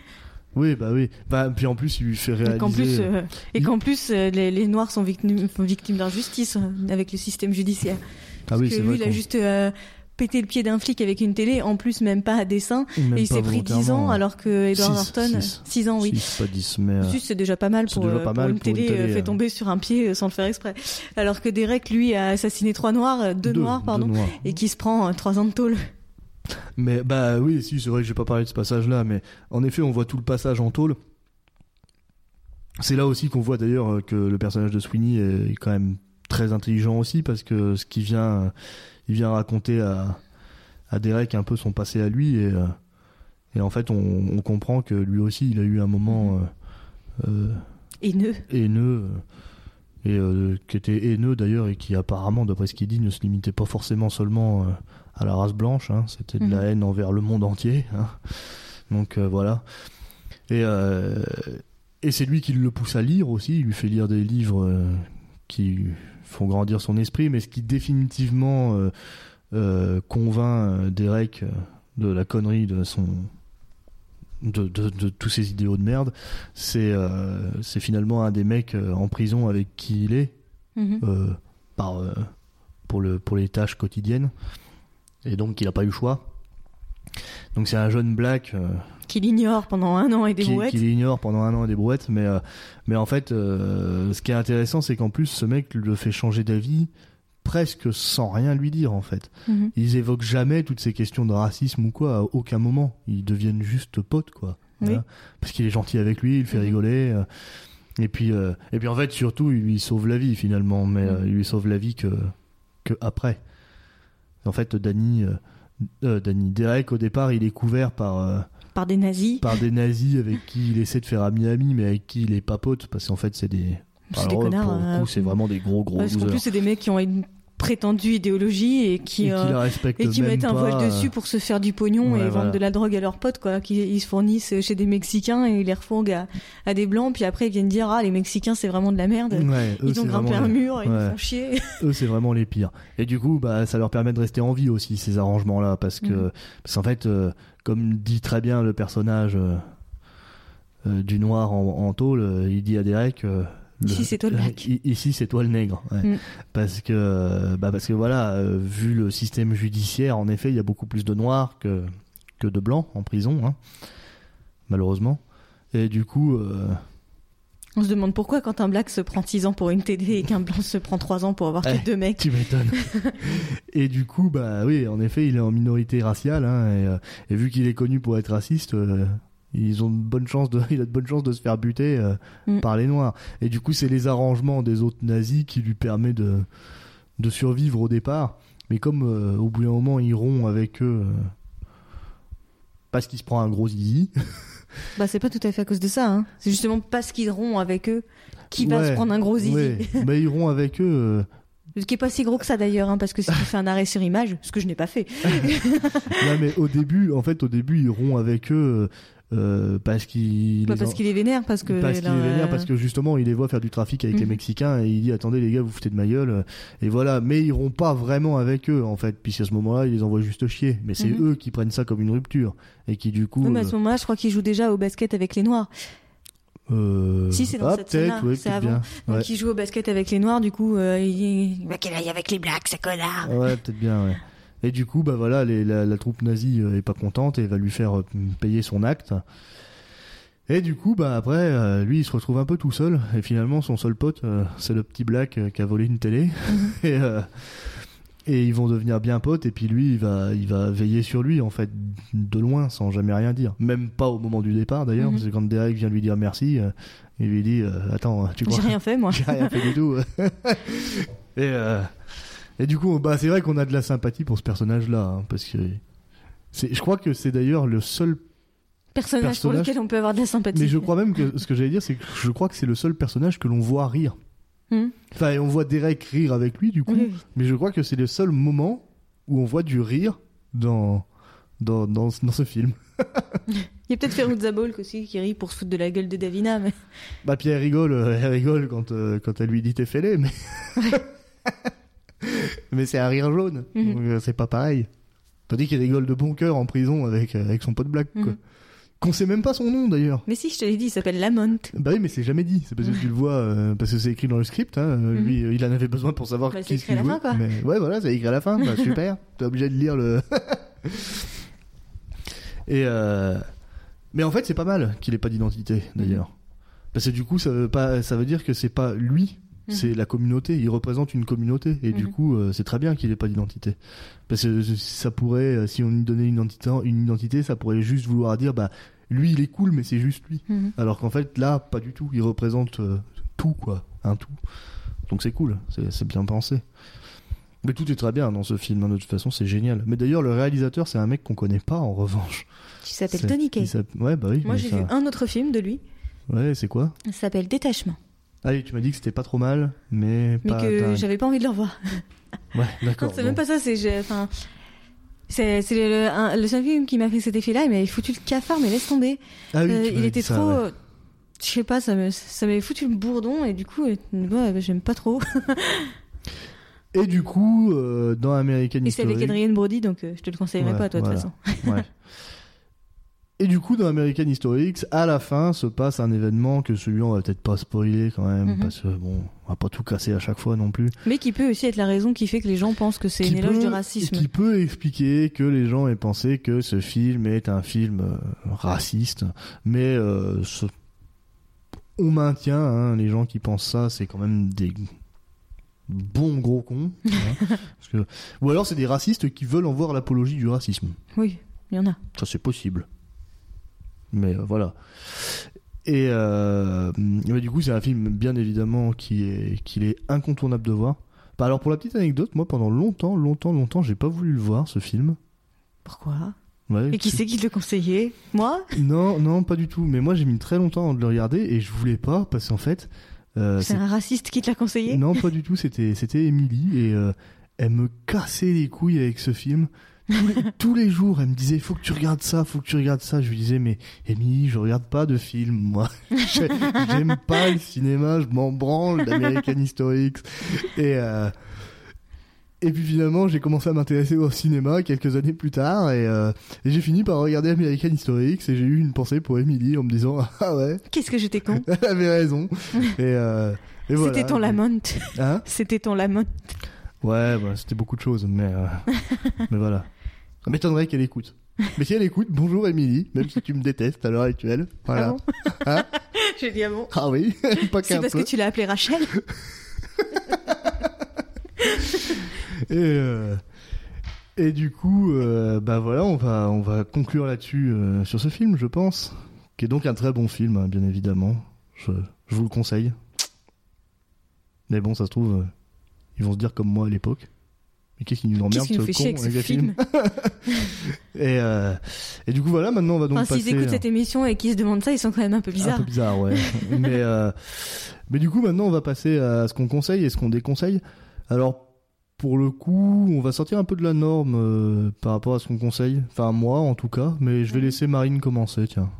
oui, bah oui. Bah, puis en plus, il lui fait réaliser. Et qu'en plus, euh, et qu'en plus les, les Noirs sont victimes, victimes d'injustice avec le système judiciaire. ah Parce oui, que lui, vrai. il a juste pété le pied d'un flic avec une télé, en plus même pas à dessein, même et il s'est pris 10 ans, alors que Edward Norton, six. 6 ans, oui. Six, pas 10, mais. euh, c'est déjà pas mal pour, euh, pas pour mal une pour une télé, télé, euh, fait euh. tomber sur un pied sans le faire exprès. Alors que Derek, lui, a assassiné trois noirs, deux, noirs, pardon, noirs. et qui se prend euh, trois ans de tôle. [laughs] Mais bah oui, si, c'est vrai que j'ai pas parlé de ce passage-là, mais en effet, on voit tout le passage en tôle. C'est là aussi qu'on voit d'ailleurs que le personnage de Sweeney est quand même très intelligent aussi parce que ce qu'il vient, il vient raconter à, à Derek un peu son passé à lui et, euh, et en fait on, on comprend que lui aussi il a eu un moment euh, euh, Haineux. haineux et euh, qui était haineux d'ailleurs et qui apparemment d'après ce qu'il dit ne se limitait pas forcément seulement euh, à la race blanche hein, c'était de la Mhm. haine envers le monde entier hein. donc euh, voilà et et c'est lui qui le pousse à lire aussi il lui fait lire des livres qui font grandir son esprit mais ce qui définitivement euh, euh, convainc euh, Derek de la connerie de son de, de, de tous ces idéaux de merde c'est euh, c'est finalement un des mecs euh, en prison avec qui il est Mhm. euh, par pour le pour les tâches quotidiennes et donc il a pas eu le choix donc c'est un jeune black euh, Qui l'ignore pendant un an et des qui, brouettes. qui l'ignore pendant un an des brouettes mais euh, mais en fait euh, ce qui est intéressant c'est qu'en plus ce mec le fait changer d'avis presque sans rien lui dire en fait Mhm. ils évoquent jamais toutes ces questions de racisme ou quoi à aucun moment ils deviennent juste potes quoi Oui. Voilà. parce qu'il est gentil avec lui il le fait Mhm. rigoler euh, et puis et puis en fait surtout il lui sauve la vie finalement mais Mhm. il lui sauve la vie que que après en fait Danny euh, Danny Derek au départ il est couvert par euh, Par des nazis. par des nazis avec qui il essaie de faire ami-ami mais avec qui il est pas pote parce qu'en fait c'est des C'est des connards. pour le euh, coup c'est vraiment des gros gros Parce qu'en plus, c'est des mecs qui ont une prétendue idéologie et qui, et qui euh, et qui mettent un voile dessus pour se faire du pognon ouais, et voilà. vendre de la drogue à leurs potes quoi qui ils se fournissent chez des mexicains et ils les refourguent à, à des blancs puis après ils viennent dire ah les mexicains c'est vraiment de la merde Ouais, ils ont grimpé un mur et ils nous ouais. font chier [laughs] Eux, c'est vraiment les pires. Et du coup, bah, ça leur permet de rester en vie aussi, ces arrangements-là, parce que, Mhm. parce qu'en fait, euh, comme dit très bien le personnage euh, euh, du noir en, en tôle, il dit à Derek, Ici, c'est toi le Ici, c'est toi le nègre. ouais. Mhm. Parce que, bah, parce que voilà, euh, vu le système judiciaire, en effet, il y a beaucoup plus de noirs que que de blancs en prison, hein, malheureusement. Et du coup, euh, On se demande pourquoi quand un black se prend 6 ans pour une TD et qu'un blanc se prend 3 ans pour avoir Ouais, que deux mecs. Tu m'étonnes. [laughs] et du coup, bah oui, en effet, il est en minorité raciale, hein, et, euh, et vu qu'il est connu pour être raciste, euh, ils ont de bonnes chances de, [laughs] il a de bonnes chances de se faire buter euh, Mm. par les noirs. Et du coup, c'est les arrangements des autres nazis qui lui permet de de survivre au départ. Mais comme euh, au bout d'un moment, il rompt avec eux. euh, parce qu'il se prend un gros zizi. [laughs] Bah c'est pas tout à fait à cause de ça. Hein. C'est justement parce qu'ils rompt avec eux qu'il va Ouais, se prendre un gros zizi. Ouais, [laughs] bah, ils rompt avec eux. Ce qui est pas si gros que ça d'ailleurs, hein, parce que si tu fais un arrêt sur image, ce que je n'ai pas fait. non mais au début, en fait, au début, ils rompt avec eux euh, parce qu'il les parce qu'il est vénère, parce que parce qu'il est vénère, euh, parce que justement il les voit faire du trafic avec les Mhm. Mexicains et il dit attendez les gars vous foutez de ma gueule euh, et voilà mais ils rompt pas vraiment avec eux en fait puisqu'à ce moment-là il les envoie juste chier mais c'est Mhm. eux qui prennent ça comme une rupture et qui du coup Oui, mais à euh, ce moment-là, je crois qu'il joue déjà au basket avec les Noirs. euh, Si, c'est dans ah, cette scène-là, ouais, c'est peut-être avant. bien Donc ouais. il joue au basket avec les Noirs, du coup, euh, il va qu'il aille avec les blacks, ce connard. ouais peut-être bien ouais et du coup bah voilà les- la, la troupe nazie euh, est pas contente et va lui faire euh, payer son acte et du coup, bah après, euh, lui, il se retrouve un peu tout seul. Et finalement, son seul pote, c'est le petit Black qui a volé une télé. [laughs] et, euh, et ils vont devenir bien potes. Et puis lui, il va, il va veiller sur lui, en fait, de loin, sans jamais rien dire. Même pas au moment du départ, d'ailleurs. Mhm. Parce que quand Derek vient lui dire merci, il lui dit, euh, attends, tu crois J'ai rien fait, moi. [laughs] j'ai rien fait du tout. [laughs] et, euh, et du coup, bah, c'est vrai qu'on a de la sympathie pour ce personnage-là. hein, parce que c'est, je crois que c'est d'ailleurs le seul Personnage, pour Personnage. lequel on peut avoir de la sympathie. mais je crois même que ce que j'allais dire, c'est que je crois que c'est le seul personnage que l'on voit rire. Hmm. Enfin, on voit Derek rire avec lui, du coup. Mais je crois que c'est le seul moment où on voit du rire dans, dans, dans, dans ce film. [laughs] Il y a peut-être Ferruza Balk aussi qui rit pour se foutre de la gueule de Davina, mais Bah, puis elle rigole, euh, elle rigole quand, euh, quand elle lui dit t'es fêlé, mais. [laughs] [laughs] mais c'est un rire jaune. Mhm. Euh, c'est pas pareil. Tandis qu'il rigole de bon cœur en prison avec, euh, avec son pote Black, quoi. Mhm. Qu'on sait même pas son nom d'ailleurs. mais si, je te l'ai dit, il s'appelle Lamont. Bah oui, mais c'est jamais dit. C'est parce que tu le vois, euh, parce que c'est écrit dans le script. Hein. Mhm. Lui, il en avait besoin pour savoir Bah, qui c'est ce écrit à la fin, quoi. Mais ouais, voilà, c'est écrit à la fin. Bah, [laughs] super. T'es obligé de lire le. [laughs] Et euh... mais en fait, c'est pas mal qu'il ait pas d'identité d'ailleurs, parce que du coup, ça veut pas, ça veut dire que c'est pas lui. Mhm. C'est la communauté, il représente une communauté et du Mhm. coup euh, c'est très bien qu'il ait pas d'identité parce que ça pourrait, euh, si on lui donnait une identité, une identité, ça pourrait juste vouloir dire bah lui il est cool mais c'est juste lui. Mhm. Alors qu'en fait, là, pas du tout. Il représente euh, tout, quoi. Un tout. Donc c'est cool. C'est bien pensé. Mais tout est très bien dans ce film. hein, De toute façon, c'est génial. Mais d'ailleurs, le réalisateur, c'est un mec qu'on connaît pas, en revanche. Qui s'appelle Tony il Kaye. Ouais, bah oui. Moi, j'ai ça- vu un autre film de lui. Ouais, c'est quoi? Ça s'appelle Détachement. Ah oui, tu m'as dit que c'était pas trop mal, mais Mais pas. que dingue. j'avais pas envie de le revoir. [laughs] Ouais, Non, d'accord. c'est bon. même pas ça, c'est. Enfin. C'est c'est le, un- le seul film qui m'a fait cet effet-là, il m'avait foutu le cafard, mais laisse tomber. Ah oui, Euh, il était ça, trop. ouais. Je sais pas, ça me- ça m'avait foutu le bourdon et du coup, euh, ouais, j'aime pas trop. [laughs] Et du coup, euh, dans American Et c'est avec History. Adrien Brody, donc euh, je te le conseillerais Ouais, pas, toi, de toute façon. Ouais. [laughs] Et du coup, dans American History X, à la fin se passe un événement que celui-là, on va peut-être pas spoiler quand même, Mhm. parce que bon, on va pas tout casser à chaque fois non plus. Mais qui peut aussi être la raison qui fait que les gens pensent que c'est une éloge peut- du racisme. Qui peut expliquer que les gens aient pensé que ce film est un film euh, raciste, mais euh, ce- on maintient, hein, les gens qui pensent ça, c'est quand même des bons gros cons. [laughs] hein, parce que... Ou alors c'est des racistes qui veulent en voir l'apologie du racisme. Oui, il y en a. Ça, c'est possible. Mais euh, voilà. Et euh, mais du coup, c'est un film, bien évidemment, qui est, qu'il est incontournable de voir. Bah, alors, pour la petite anecdote, moi, pendant longtemps, longtemps, longtemps, j'ai pas voulu le voir, ce film. Pourquoi? Ouais, Et qui c'est- qui te le conseillait? Moi? Non, non, pas du tout. Mais moi, j'ai mis très longtemps avant de le regarder et je voulais pas parce qu'en fait. euh, C'est un raciste qui te l'a conseillé? Non, pas du tout. C'était, Emily et euh, elle me cassait les couilles avec ce film. Tous les, tous les jours, elle me disait faut que tu regardes ça, faut que tu regardes ça. Je lui disais mais Emily, je regarde pas de films, moi. [laughs] J'ai- J'aime pas le cinéma, je m'en branle d'American History X. Et euh, et puis finalement, j'ai commencé à m'intéresser au cinéma quelques années plus tard et, euh, et j'ai fini par regarder American History X et j'ai eu une pensée pour Emily en me disant [laughs] ah ouais, Qu'est-ce que j'étais con elle avait raison. [laughs] Et, euh, et voilà. C'était ton Lamont. Hein? C'était ton Lamont. Ouais, bah, c'était beaucoup de choses, mais, euh, mais voilà. Ça m'étonnerait qu'elle écoute. Mais si elle écoute, bonjour Émilie, même si tu me détestes à l'heure actuelle. Ah Voilà. bon Hein [laughs] J'ai dit ah bon. Ah oui, [laughs] pas C'est parce peu. que tu l'as appelé Rachel. [laughs] Et, euh, et du coup, euh, bah voilà, on va, on va conclure là-dessus euh, sur ce film, je pense, qui est donc un très bon film, hein, bien évidemment. Je, je vous le conseille. Mais bon, ça se trouve, euh, ils vont se dire comme moi à l'époque. Qu'est-ce qui nous emmerde qui nous ce fait con chier avec ce film [laughs] et, euh, et du coup, voilà, maintenant on va donc Enfin, s'ils passer. écoutent cette émission et qu'ils se demandent ça, ils sont quand même un peu Un bizarres. peu bizarre, ouais. [laughs] mais, euh, mais du coup, maintenant, on va passer à ce qu'on conseille et ce qu'on déconseille. Alors, pour le coup, on va sortir un peu de la norme euh, par rapport à ce qu'on conseille. Enfin, moi, en tout cas. Mais je vais Mhm. laisser Marine commencer, tiens.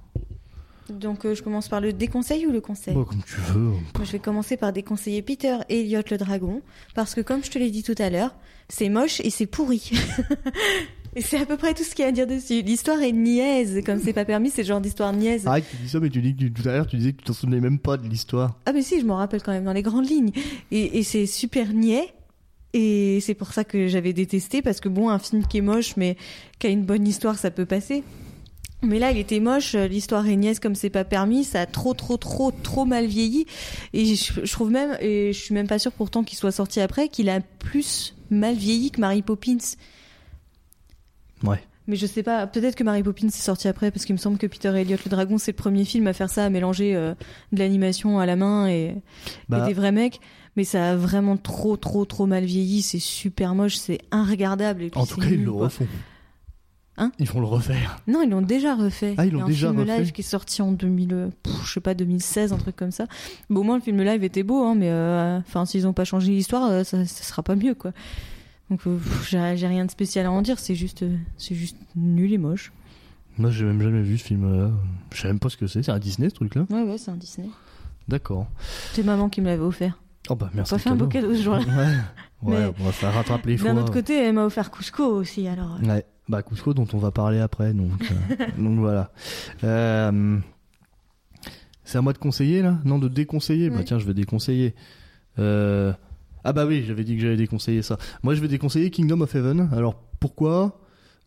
Donc euh, je commence par le déconseil ou le conseil Bon, comme tu veux. Moi, je vais commencer par déconseiller Peter Elliot le dragon, parce que comme je te l'ai dit tout à l'heure, c'est moche et c'est pourri. [laughs] et c'est à peu près tout ce qu'il y a à dire dessus. L'histoire est niaise, comme c'est pas permis, c'est le genre d'histoire niaise. Arrête, tu dis ça, mais tu dis que tu- tout à l'heure, tu disais que tu t'en souvenais même pas de l'histoire. Ah mais si, je m'en rappelle quand même dans les grandes lignes. Et, et c'est super niais. Et c'est pour ça que j'avais détesté, parce que bon, un film qui est moche, mais qui a une bonne histoire, ça peut passer. Mais là, il était moche, euh, l'histoire est niaise comme c'est pas permis, ça a trop, trop, trop, trop mal vieilli. Et je, je trouve même, et je suis même pas sûre pourtant qu'il soit sorti après, qu'il a plus mal vieilli que Mary Poppins. Ouais. Mais je sais pas, peut-être que Mary Poppins est sorti après, parce qu'il me semble que Peter Elliot le dragon, c'est le premier film à faire ça, à mélanger euh, de l'animation à la main et, Bah, et des vrais mecs. Mais ça a vraiment trop, trop, trop mal vieilli, c'est super moche, c'est inregardable. Et puis en tout cas, ils le refont. Hein Ils vont le refaire. Non, ils l'ont déjà refait. Ah, ils Il y a l'ont un déjà film refait live qui est sorti en 2000, euh, pff, je sais pas, 2016, un truc comme ça. Bon, au moins, le film live était beau, hein, mais euh, s'ils ont pas changé l'histoire, euh, ça, ça sera pas mieux, quoi. Donc, euh, j'ai rien de spécial à en dire, c'est juste, c'est juste nul et moche. Moi, j'ai même jamais vu ce film-là. Je sais même pas ce que c'est. C'est un Disney, ce truc-là? Ouais, ouais, c'est un Disney. D'accord. C'est maman qui me l'avait offert. Oh bah, merci. On fait un beau cadeau ce jour-là. Ouais, ouais Mais- on va faire rattraper les fois. D'un autre côté, elle m'a offert Cusco aussi, alors. Ouais, bah Cusco dont on va parler après, donc, euh, [laughs] donc voilà. Euh, c'est à moi de conseiller là? Non, de déconseiller? Bah tiens, je vais déconseiller. Euh, ah bah oui, j'avais dit que j'allais déconseiller ça. Moi, je vais déconseiller Kingdom of Heaven. Alors pourquoi?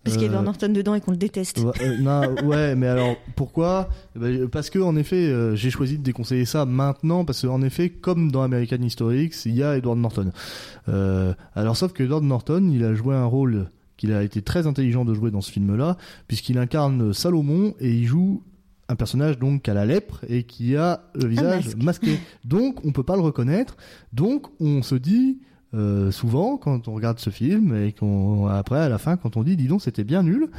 Parce qu'il y a Edward Norton dedans et qu'on le déteste. Ouais, non, [laughs] ouais, mais alors pourquoi? Eh ben, Parce que en effet, j'ai choisi de déconseiller ça maintenant parce qu'en effet, comme dans American History X, il y a Edward Norton. Alors sauf que Edward Norton, il a joué un rôle qu'il a été très intelligent de jouer dans ce film-là, puisqu'il incarne Salomon et il joue un personnage donc qui a la lèpre et qui a le visage masque. masqué. [laughs] Donc on peut pas le reconnaître. Donc on se dit euh, souvent quand on regarde ce film et qu'on après à la fin quand on dit dis donc c'était bien nul.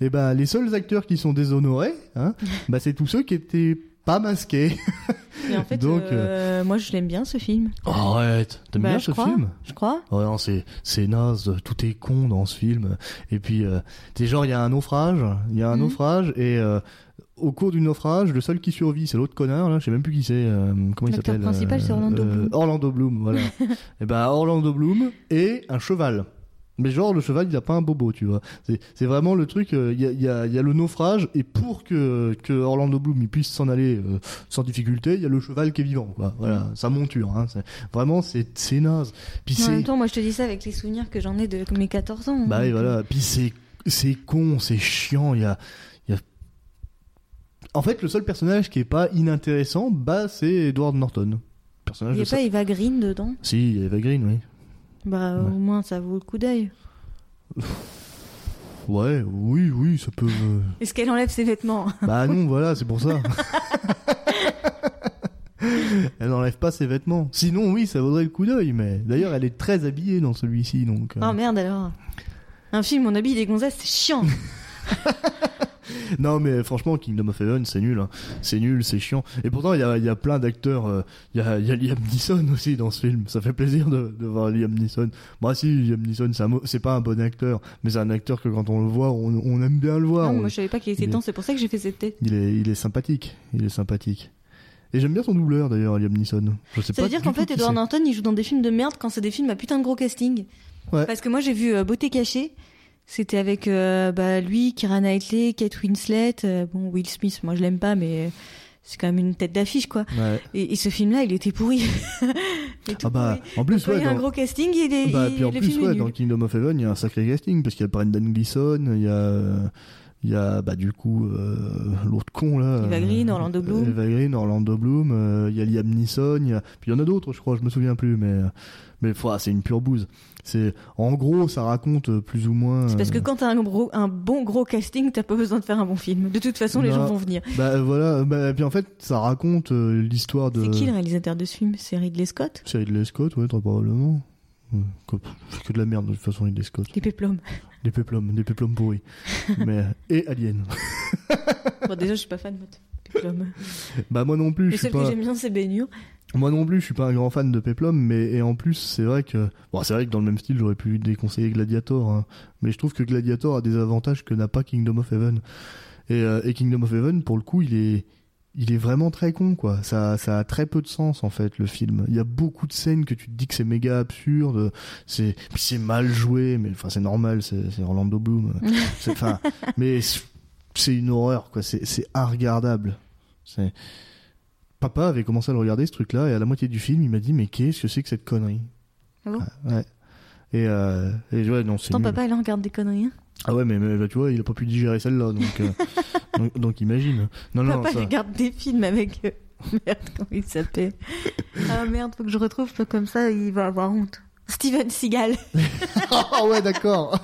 Et ben les seuls acteurs qui sont déshonorés, hein, [laughs] bah c'est tous ceux qui étaient pas [laughs] en fait, Donc, euh, moi, je l'aime bien ce film. Arrête, t'aimes Bah, bien ce crois. film? Je crois. Ouais, non, c'est c'est naze, tout est con dans ce film. Et puis, euh, t'es genre, il y a un naufrage, il y a un Mhm. naufrage, et euh, au cours du naufrage, le seul qui survit, c'est l'autre connard, là, je sais même plus qui c'est, euh, comment il s'appelle principal, c'est Orlando Bloom. Orlando Bloom, voilà. [laughs] et ben Orlando Bloom et un cheval. Mais genre, le cheval, il a pas un bobo, tu vois. C'est vraiment le truc, euh, il y, a, y, a, y a le naufrage, et pour que, que Orlando Bloom il puisse s'en aller euh, sans difficulté, il y a le cheval qui est vivant, quoi. Voilà, sa monture, hein. C'est- Vraiment, c'est naze. Puis En c'est... même temps, moi, je te dis ça avec les souvenirs que j'en ai de mes 14 ans. Bah oui, Donc, voilà. Puis c'est c'est con, c'est chiant. Il y a. En fait, le seul personnage qui est pas inintéressant, bah c'est Edward Norton. Personnage Il n'y a pas Eva Green dedans? Si, il y a Eva Green, oui. Bah, Ouais. au moins, ça vaut le coup d'œil. [laughs] Ouais, oui, oui, ça peut. euh, Est-ce qu'elle enlève ses vêtements [laughs] Bah non, voilà, c'est pour ça. [laughs] elle n'enlève pas ses vêtements. Sinon, oui, ça vaudrait le coup d'œil, mais d'ailleurs, elle est très habillée dans celui-ci, donc. euh, Oh merde alors. Un film, on habille des gonzesses, c'est chiant. [laughs] Non, mais franchement, Kingdom of Heaven, c'est nul. hein. C'est nul, c'est chiant. Et pourtant, il y a, il y a plein d'acteurs. euh, Il y, a, il y a Liam Neeson [laughs] aussi dans ce film. Ça fait plaisir de, de voir Liam Neeson. Moi, si, Liam Neeson, c'est pas un bon acteur, mais c'est un acteur que quand on le voit, on, on aime bien le voir. Non, On- moi, je savais pas qu'il était dedans, c'est pour ça que j'ai fait cette tête. il, est, il est sympathique. Il est sympathique. Et j'aime bien son doubleur d'ailleurs, Liam Neeson. Je sais Ça pas veut dire du qu'en fait, Edward. Norton, il joue dans des films de merde quand c'est des films à putain de gros casting. Ouais. Parce que moi, j'ai vu euh, Beauté cachée. C'était avec euh, bah, lui, Kira Knightley, Kate Winslet, euh, bon Will Smith. Moi, je l'aime pas, mais euh, c'est quand même une tête d'affiche, quoi. Ouais. Et, et ce film-là, il était pourri. [laughs] Il Ah bah, pourri. en plus, il ouais, y a un dans- gros casting, il est, Bah, il- puis en le plus, film ouais, est dans. Kingdom of Heaven, il y a un sacré casting, parce qu'il y a Brendan Gleeson, il y a, Il y a bah du coup euh, l'autre con là. Eva Green, Orlando Bloom. Eva Green, Orlando Bloom. euh, Il y a Liam Neeson. il y a- Puis il y en a d'autres, je crois. Je me souviens plus, mais mais ouah, c'est une pure bouse. C'est en gros, ça raconte euh, plus ou moins. C'est parce que euh, quand t'as un, gros, un bon gros casting, t'as pas besoin de faire un bon film. De toute façon, les gens vont venir. Bah voilà. Bah, puis en fait, ça raconte euh, l'histoire de. C'est qui le réalisateur de ce film? C'est Ridley Scott? C'est Ridley Scott, ouais, très probablement. Ouais, que de la merde de toute façon, Ridley Scott. Les péplums. Des péplums, des péplums pourris. [laughs] mais et Alien. [laughs] Bon, déjà, je suis pas fan de péplums. [laughs] Bah moi non plus, Le je suis seul que pas. j'aime bien, c'est Hur. Moi non plus, je suis pas un grand fan de Peplum, mais et en plus, c'est vrai que bon, c'est vrai que dans le même style, j'aurais pu déconseiller Gladiator, hein. mais je trouve que Gladiator a des avantages que n'a pas Kingdom of Heaven. Et, euh, et Kingdom of Heaven, pour le coup, il est il est vraiment très con, quoi. Ça ça a très peu de sens en fait le film. Il y a beaucoup de scènes que tu te dis que c'est méga absurde, c'est puis c'est mal joué, mais enfin c'est normal, c'est Orlando Bloom. [laughs] Enfin, mais c'est une horreur, quoi. C'est c'est regardable. C'est Papa avait commencé à le regarder ce truc-là et à la moitié du film, il m'a dit mais qu'est-ce que c'est que cette connerie? Ah bon? Ouais. Et, euh, et ouais non c'est Ton nul. papa, il en regarde des conneries. hein Ah ouais mais, mais bah, tu vois il a pas pu digérer celle-là donc, euh, [laughs] donc donc imagine. Non non Papa ça. regarde des films avec. euh, [laughs] Merde, comment il s'appelle? Ah merde, faut que je retrouve, comme ça, il va avoir honte. Steven Seagal. [laughs] Ah ouais d'accord.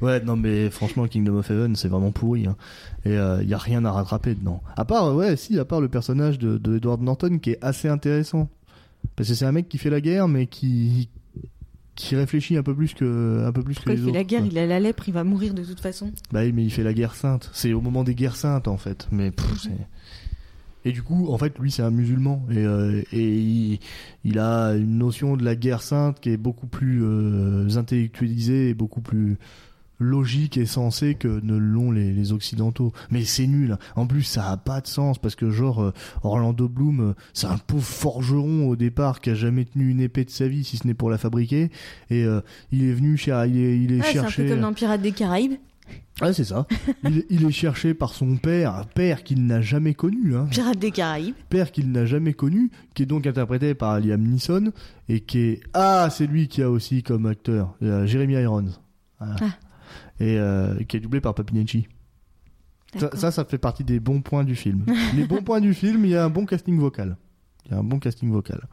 ouais non mais franchement Kingdom of Heaven c'est vraiment pourri hein. et il y a rien à rattraper dedans. À part euh, ouais si à part le personnage de, de Edward Norton qui est assez intéressant parce que c'est un mec qui fait la guerre mais qui qui réfléchit un peu plus que un peu plus Pourquoi que il les fait la autres, guerre. Il a la lèpre, il va mourir de toute façon. Bah oui, mais il fait la guerre sainte. C'est au moment des guerres saintes, en fait. Mais pff, c'est... Et du coup, en fait, lui, c'est un musulman. Et, euh, et il, il a une notion de la guerre sainte qui est beaucoup plus euh, intellectualisée et beaucoup plus logique et sensée que ne l'ont les, les occidentaux. Mais c'est nul. En plus, ça a pas de sens parce que genre euh, Orlando Bloom, euh, c'est un pauvre forgeron au départ qui a jamais tenu une épée de sa vie si ce n'est pour la fabriquer. Et euh, il est venu cher, il est, il est Ah, c'est un peu comme dans Pirates des Caraïbes. Ouais, c'est ça. il, est- il est cherché par son père, un père qu'il n'a jamais connu, hein. Pirates des Caraïbes. Père qu'il n'a jamais connu, qui est donc interprété par Liam Neeson, et qui est... Ah, c'est lui qui a aussi comme acteur, euh, Jeremy Irons. Voilà. Ah. Et euh, qui est doublé par Papinacci. Ça, ça, ça fait partie des bons points du film. [laughs] Les bons points du film, il y a un bon casting vocal. Il y a un bon casting vocal.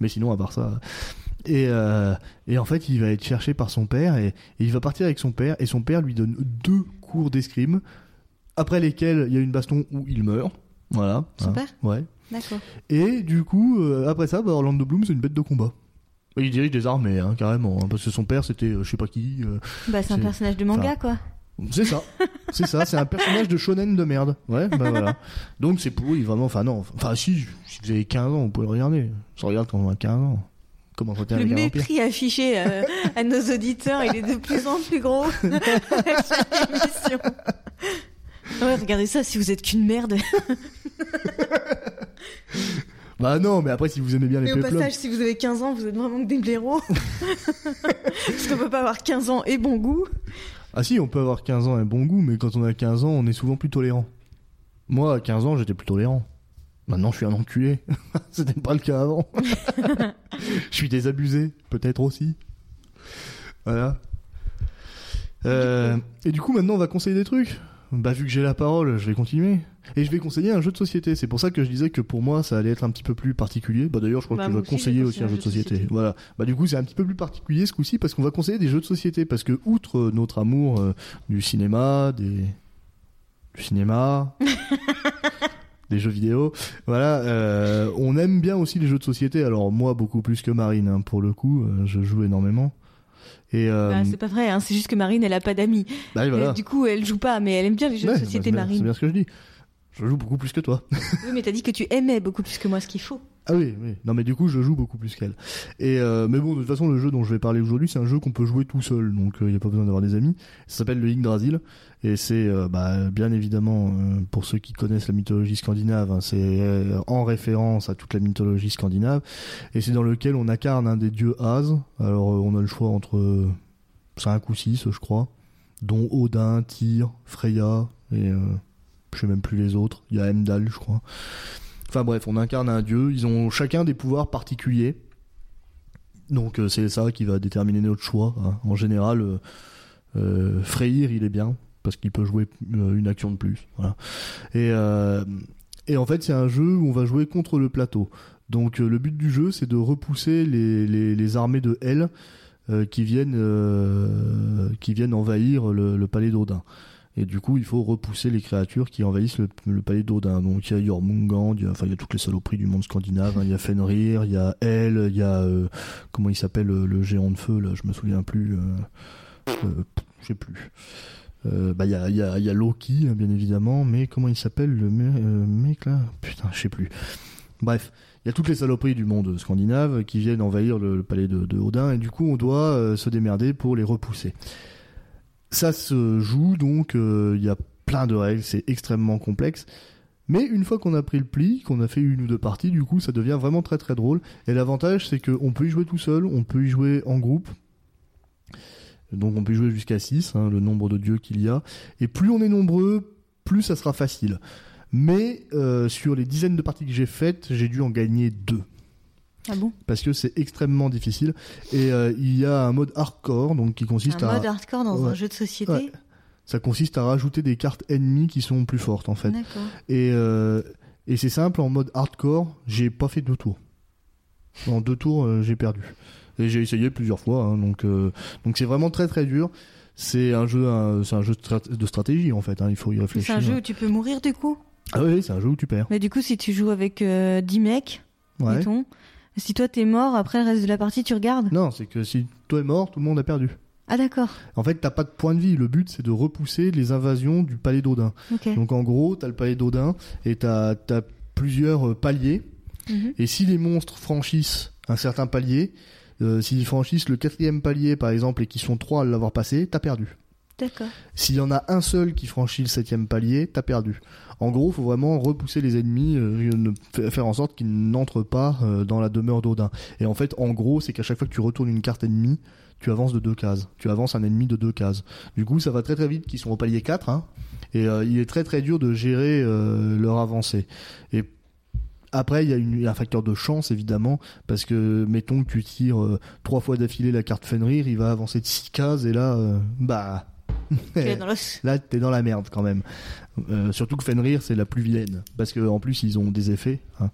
Mais sinon, à part ça... Et, euh, et en fait, il va être cherché par son père et, et il va partir avec son père et son père lui donne deux cours d'escrime après lesquels il y a une baston où il meurt. Voilà. Son Hein. père Ouais. D'accord. Et du coup, euh, après ça, bah, Orlando Bloom, c'est une bête de combat. Et il dirige des armées, hein, carrément, hein, parce que son père, c'était euh, je sais pas qui. euh, Bah, c'est un C'est- personnage de manga, quoi. c'est ça, c'est ça, c'est un personnage de shonen de merde. Ouais, bah voilà. Donc c'est pourri, vraiment. Enfin non, enfin si, si vous avez 15 ans, vous pouvez le regarder. Ça regarde quand on a 15 ans. Comment Le avec un vampire mépris affiché euh, à nos auditeurs, il est de plus en plus gros à chaque émission. Ouais, regardez ça, si vous êtes qu'une merde. [laughs] Bah non, mais après si vous aimez bien les Et au passage, si vous avez 15 ans, vous êtes vraiment que des blaireaux. [laughs] Parce qu'on peut pas avoir 15 ans et bon goût. Ah si, on peut avoir 15 ans et bon goût, mais quand on a 15 ans, on est souvent plus tolérant. Moi, à 15 ans, j'étais plus tolérant. Maintenant, je suis un enculé. [laughs] C'était pas le cas avant. [laughs] je suis désabusé, peut-être aussi. Voilà. Euh, et du coup, maintenant, on va conseiller des trucs. Bah, vu que j'ai la parole, je vais continuer. Et je vais conseiller un jeu de société. C'est pour ça que je disais que pour moi, ça allait être un petit peu plus particulier. Bah, d'ailleurs, je crois Bah, que vas aussi, conseiller aussi un jeu de société. Voilà. Bah, du coup, c'est un petit peu plus particulier ce coup-ci parce qu'on va conseiller des jeux de société. Parce que, outre euh, notre amour euh, du cinéma, des, du cinéma, [laughs] des jeux vidéo, voilà, euh, on aime bien aussi les jeux de société. Alors, moi, beaucoup plus que Marine, hein, pour le coup, euh, je joue énormément. Et, euh, Bah, c'est pas vrai, hein, c'est juste que Marine, elle a pas d'amis. bah, voilà. Euh, Du coup, elle joue pas, mais elle aime bien les jeux Ouais, de bah, société, c'est C'est Marine. bien ce que je dis. Je joue beaucoup plus que toi. [laughs] Oui, mais t'as dit que tu aimais beaucoup plus que moi, ce qu'il faut. Ah oui, oui. Non, mais du coup, je joue beaucoup plus qu'elle. Et euh, mais bon, de toute façon, le jeu dont je vais parler aujourd'hui, c'est un jeu qu'on peut jouer tout seul, donc il n'y a pas besoin d'avoir des amis. Ça s'appelle le Yggdrasil, et c'est euh, bah, bien évidemment euh, pour ceux qui connaissent la mythologie scandinave, hein, c'est euh, en référence à toute la mythologie scandinave, et c'est dans lequel on incarne un des dieux As. Alors, euh, on a le choix entre euh, 5 ou 6, je crois, dont Odin, Tyr, Freya et euh, je sais même plus les autres. Il y a Heimdall, je crois. Enfin bref, on incarne un dieu. Ils ont chacun des pouvoirs particuliers. Donc euh, c'est ça qui va déterminer notre choix. hein. En général, euh, euh, Freyr, il est bien. parce qu'il peut jouer euh, une action de plus. Et, en fait, c'est un jeu où on va jouer contre le plateau. Donc le but du jeu, c'est de repousser les, armées de L euh, qui viennent qui viennent envahir le palais d'Odin. Et du coup, il faut repousser les créatures qui envahissent le, palais d'Odin. Donc il y a Jormungand, il y a, enfin il y a toutes les saloperies du monde scandinave. hein. Il y a Fenrir, il y a Elle, il y a euh, comment il s'appelle le, le géant de feu là, je me souviens plus. Euh, euh, je sais plus. Euh, bah il y a, Loki hein, bien évidemment, mais comment il s'appelle le me- euh, mec là? Putain, je sais plus. Bref, il y a toutes les saloperies du monde scandinave qui viennent envahir le, palais de, de Odin et du coup on doit euh, se démerder pour les repousser. Ça se joue donc, euh, il y a plein de règles, c'est extrêmement complexe. Mais une fois qu'on a pris le pli, qu'on a fait une ou deux parties, du coup ça devient vraiment très très drôle. Et l'avantage c'est qu'on peut y jouer tout seul, on peut y jouer en groupe. Donc on peut y jouer jusqu'à 6, le nombre de dieux qu'il y a. Et plus on est nombreux, plus ça sera facile. Mais euh, sur les dizaines de parties que j'ai faites, j'ai dû en gagner deux Ah bon? Parce que c'est extrêmement difficile. Et euh, il y a un mode hardcore, donc qui consiste Un à mode hardcore dans un jeu de société? Ouais. ça consiste à rajouter des cartes ennemies qui sont plus fortes en fait. Et euh, et c'est simple en mode hardcore, j'ai pas fait deux tours. En deux tours, euh, j'ai perdu. Et j'ai essayé plusieurs fois, hein, donc donc c'est vraiment très très dur. C'est un jeu, un- c'est un jeu de strat- de stratégie en fait. hein, il faut y C'est réfléchir. un jeu où tu peux mourir du coup? Ah oui, c'est un jeu où tu perds. Mais du coup, si tu joues avec euh, 10 mecs, Ouais. mettons, si toi t'es mort, après le reste de la partie, tu regardes? Non, c'est que si toi es mort, tout le monde a perdu. Ah d'accord, En fait, t'as pas de point de vie. Le but, c'est de repousser les invasions du palais d'Odin. Donc en gros, t'as le palais d'Odin et t'as as plusieurs euh, paliers. Mhm. Et si les monstres franchissent un certain palier, euh, s'ils franchissent le quatrième palier par exemple et qu'ils sont trois à l'avoir passé, t'as perdu. D'accord. S'il y en a un seul qui franchit le septième palier, t'as perdu. En gros, faut vraiment repousser les ennemis, euh, faire en sorte qu'ils n'entrent pas euh, dans la demeure d'Odin. Et en fait, en gros, c'est qu'à chaque fois que tu retournes une carte ennemie, tu avances de deux cases. Tu avances un ennemi de deux cases. Du coup, ça va très très vite qu'ils sont au palier 4, hein, et euh, il est très très dur de gérer leur avancée. Et après, il y a un facteur de chance évidemment, parce que mettons que tu tires trois fois d'affilée la carte Fenrir, il va avancer de six cases, et là, bah, [laughs] es dans l'os. là t'es dans la merde quand même. Euh, surtout que Fenrir c'est la plus vilaine, parce que en plus ils ont des effets. hein.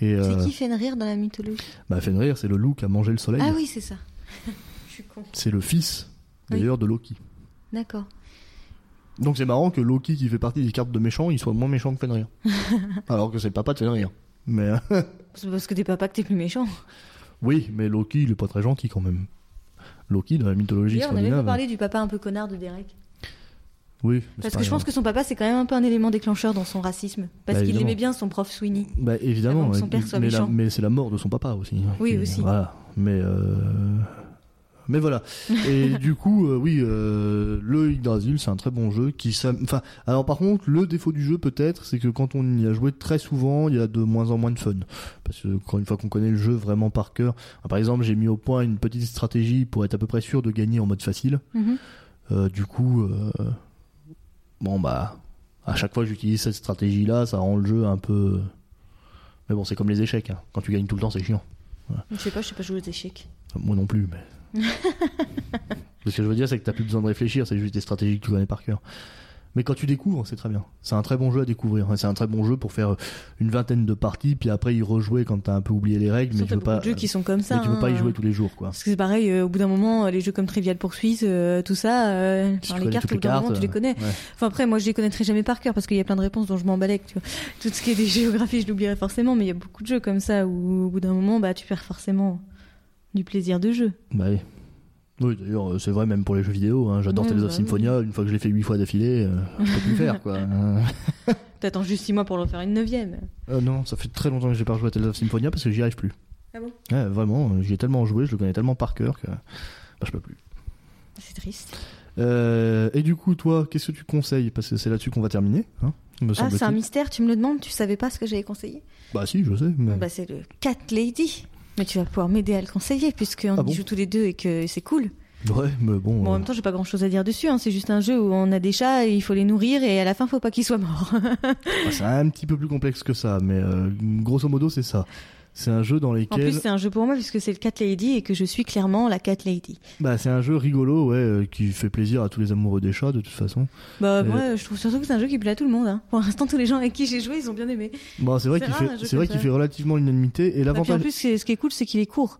Et euh, C'est qui Fenrir dans la mythologie? Bah, Fenrir c'est le loup qui a mangé le soleil. Ah oui, c'est ça. [laughs] Je suis con. C'est le fils d'ailleurs de Loki. D'accord. Donc c'est marrant que Loki qui fait partie des cartes de méchants, il soit moins méchant que Fenrir. [laughs] Alors que c'est le papa de Fenrir. Mais euh, C'est parce que t'es papa que t'es plus méchant. oui, mais Loki il est pas très gentil quand même. Loki dans la mythologie D'ailleurs, on avait scandinave. parlé du papa un peu connard de Derek. Oui, Parce que je pense que son papa, c'est quand même un peu un élément déclencheur dans son racisme. Parce Bah, qu'il aimait bien son prof Sweeney. Bah évidemment, son père soit mais, mais c'est la mort de son papa aussi. Oui, aussi. Voilà, mais euh, mais voilà. [laughs] Et du coup, euh, oui, euh, le Yggdrasil, c'est un très bon jeu qui, enfin, alors par contre, le défaut du jeu peut-être, c'est que quand on y a joué très souvent, il y a de moins en moins de fun, parce que quand une fois qu'on connaît le jeu vraiment par cœur, par exemple, j'ai mis au point une petite stratégie pour être à peu près sûr de gagner en mode facile. Mhm. Euh, du coup, euh, bon bah, à chaque fois que j'utilise cette stratégie-là, ça rend le jeu un peu. Mais bon, c'est comme les échecs. hein. Quand tu gagnes tout le temps, c'est chiant. Je sais pas, je sais pas jouer aux échecs. Moi non plus, mais. [laughs] Ce que je veux dire, c'est que t'as plus besoin de réfléchir, c'est juste des stratégies que tu connais par cœur. Mais quand tu découvres, c'est très bien. C'est un très bon jeu à découvrir. C'est un très bon jeu pour faire euh, une vingtaine de parties, puis après y rejouer quand t'as un peu oublié les règles. Mais tu veux pas. jeux qui sont comme ça. mais tu veux pas y hein. jouer tous les jours, quoi. Parce que c'est pareil, euh, au bout d'un moment, euh, les jeux comme Trivial Poursuite, euh, tout ça, euh, Si les cartes, au bout d'un moment, tu les connais. ouais. Enfin après, moi, je les connaîtrai jamais par cœur parce qu'il y a plein de réponses dont je tu vois. Tout ce qui est des [laughs] géographies, je l'oublierai forcément, mais il y a beaucoup de jeux comme ça où, au bout d'un moment, bah, tu perds forcément du plaisir de jeu. Bah oui. Oui, d'ailleurs, euh, c'est vrai même pour les jeux vidéo. Hein. J'adore Ouais, Tales of bah oui. Symphonia. Une fois que je l'ai fait huit fois d'affilée, euh, je peux plus faire, quoi. [laughs] T'attends juste six mois pour le faire une neuvième. euh, non, ça fait très longtemps que j'ai pas rejoué à Tales of Symphonia parce que j'y arrive plus. Ah bon? Ouais, vraiment, euh, j'y ai tellement joué, je le connais tellement par cœur que bah, je peux plus. C'est triste. Euh, et du coup, toi, qu'est-ce que tu conseilles? Parce que c'est là-dessus qu'on va terminer, hein, me Ah, c'est un mystère, tu me le demandes, tu savais pas ce que j'avais conseillé? Bah si, je sais. Mais... Bah, c'est le Cat Lady. Mais tu vas pouvoir m'aider à le conseiller puisqu'on Ah bon joue tous les deux et que c'est cool. Ouais, mais bon. Bon, en euh, même temps, j'ai pas grand chose à dire dessus. Hein. C'est juste un jeu où on a des chats et il faut les nourrir et à la fin, faut pas qu'ils soient morts. [laughs] c'est un petit peu plus complexe que ça, mais euh, grosso modo, c'est ça. C'est un jeu dans En lequel. plus, c'est un jeu pour moi puisque c'est le Cat Lady et que je suis clairement la Cat Lady. Bah, c'est un jeu rigolo, ouais, euh, qui fait plaisir à tous les amoureux des chats, de toute façon. Bah, Euh, moi, je trouve surtout que c'est un jeu qui plaît à tout le monde. Hein. Pour l'instant, tous les gens avec qui j'ai joué, ils ont bien aimé. Bon, c'est vrai qu'il fait, c'est vrai qu'il fait relativement l'unanimité. Et Bah, puis en l'avantage, plus, ce qui est cool, c'est qu'il est court.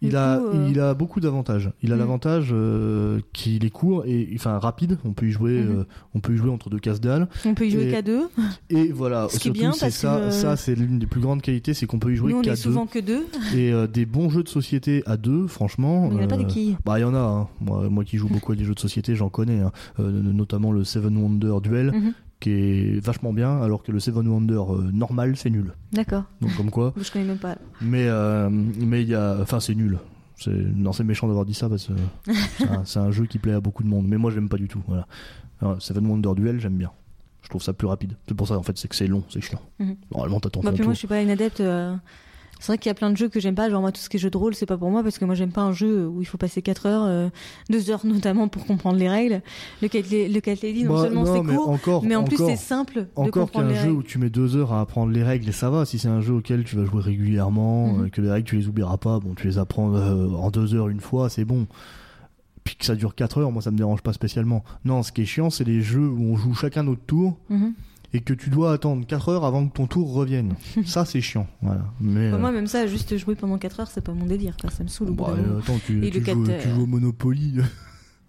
Il a, euh, il a beaucoup d'avantages. Il a Mm. l'avantage euh, qu'il est court et, enfin, rapide. On peut y jouer, Mhm. euh, on peut y jouer entre deux casse dalles. On peut y jouer qu'à deux. Et voilà. Ce qui est surtout, bien c'est ça, que- ça, c'est l'une des plus grandes qualités, c'est qu'on peut y jouer qu'à deux. souvent que deux. Et euh, des bons jeux de société à deux, franchement. Il n'y en a pas euh, des quilles. Bah, il y en a. Hein. Moi, moi qui joue beaucoup à des jeux de société, j'en connais. hein. Euh, notamment le Seven Wonder Duel, Mhm. Qui est vachement bien, alors que le Seven Wonder euh, normal, c'est nul. D'accord. Donc comme quoi. Je connais même pas. Mais euh, mais il y a, enfin c'est nul. C'est non c'est méchant d'avoir dit ça parce que c'est un, c'est un jeu qui plaît à beaucoup de monde. Mais moi j'aime pas du tout. Voilà. Alors, Seven Wonder Duel j'aime bien. Je trouve ça plus rapide. C'est pour ça en fait c'est que c'est long, c'est chiant. Mhm. Normalement t'attends Bah, ton puis tour. moi, je suis pas une adepte. euh, C'est vrai qu'il y a plein de jeux que j'aime pas, genre moi tout ce qui est jeu de rôle c'est pas pour moi parce que moi j'aime pas un jeu où il faut passer 4 heures, euh, 2 heures [laughs] notamment pour comprendre les règles. Le Cat, Lady non Bah, seulement c'est mais court, encore, mais en plus c'est simple Encore qu'un jeu où tu mets deux heures à apprendre les règles et ça va. Si c'est un jeu auquel tu vas jouer régulièrement, Mhm. euh, que les règles tu les oublieras pas, bon tu les apprends euh, en deux heures une fois, c'est bon. Puis que ça dure quatre heures, moi ça me dérange pas spécialement. Non, ce qui est chiant, c'est les jeux où on joue chacun notre tour Mhm. Et que tu dois attendre 4 heures avant que ton tour revienne. [laughs] ça, c'est chiant. Voilà. Mais, Bah, euh, moi même ça, juste jouer pendant 4 heures c'est pas mon délire, quoi. ça me saoule au bout bah, euh, attends, tu, tu le joues, quatre, tu joues au Monopoly. [laughs]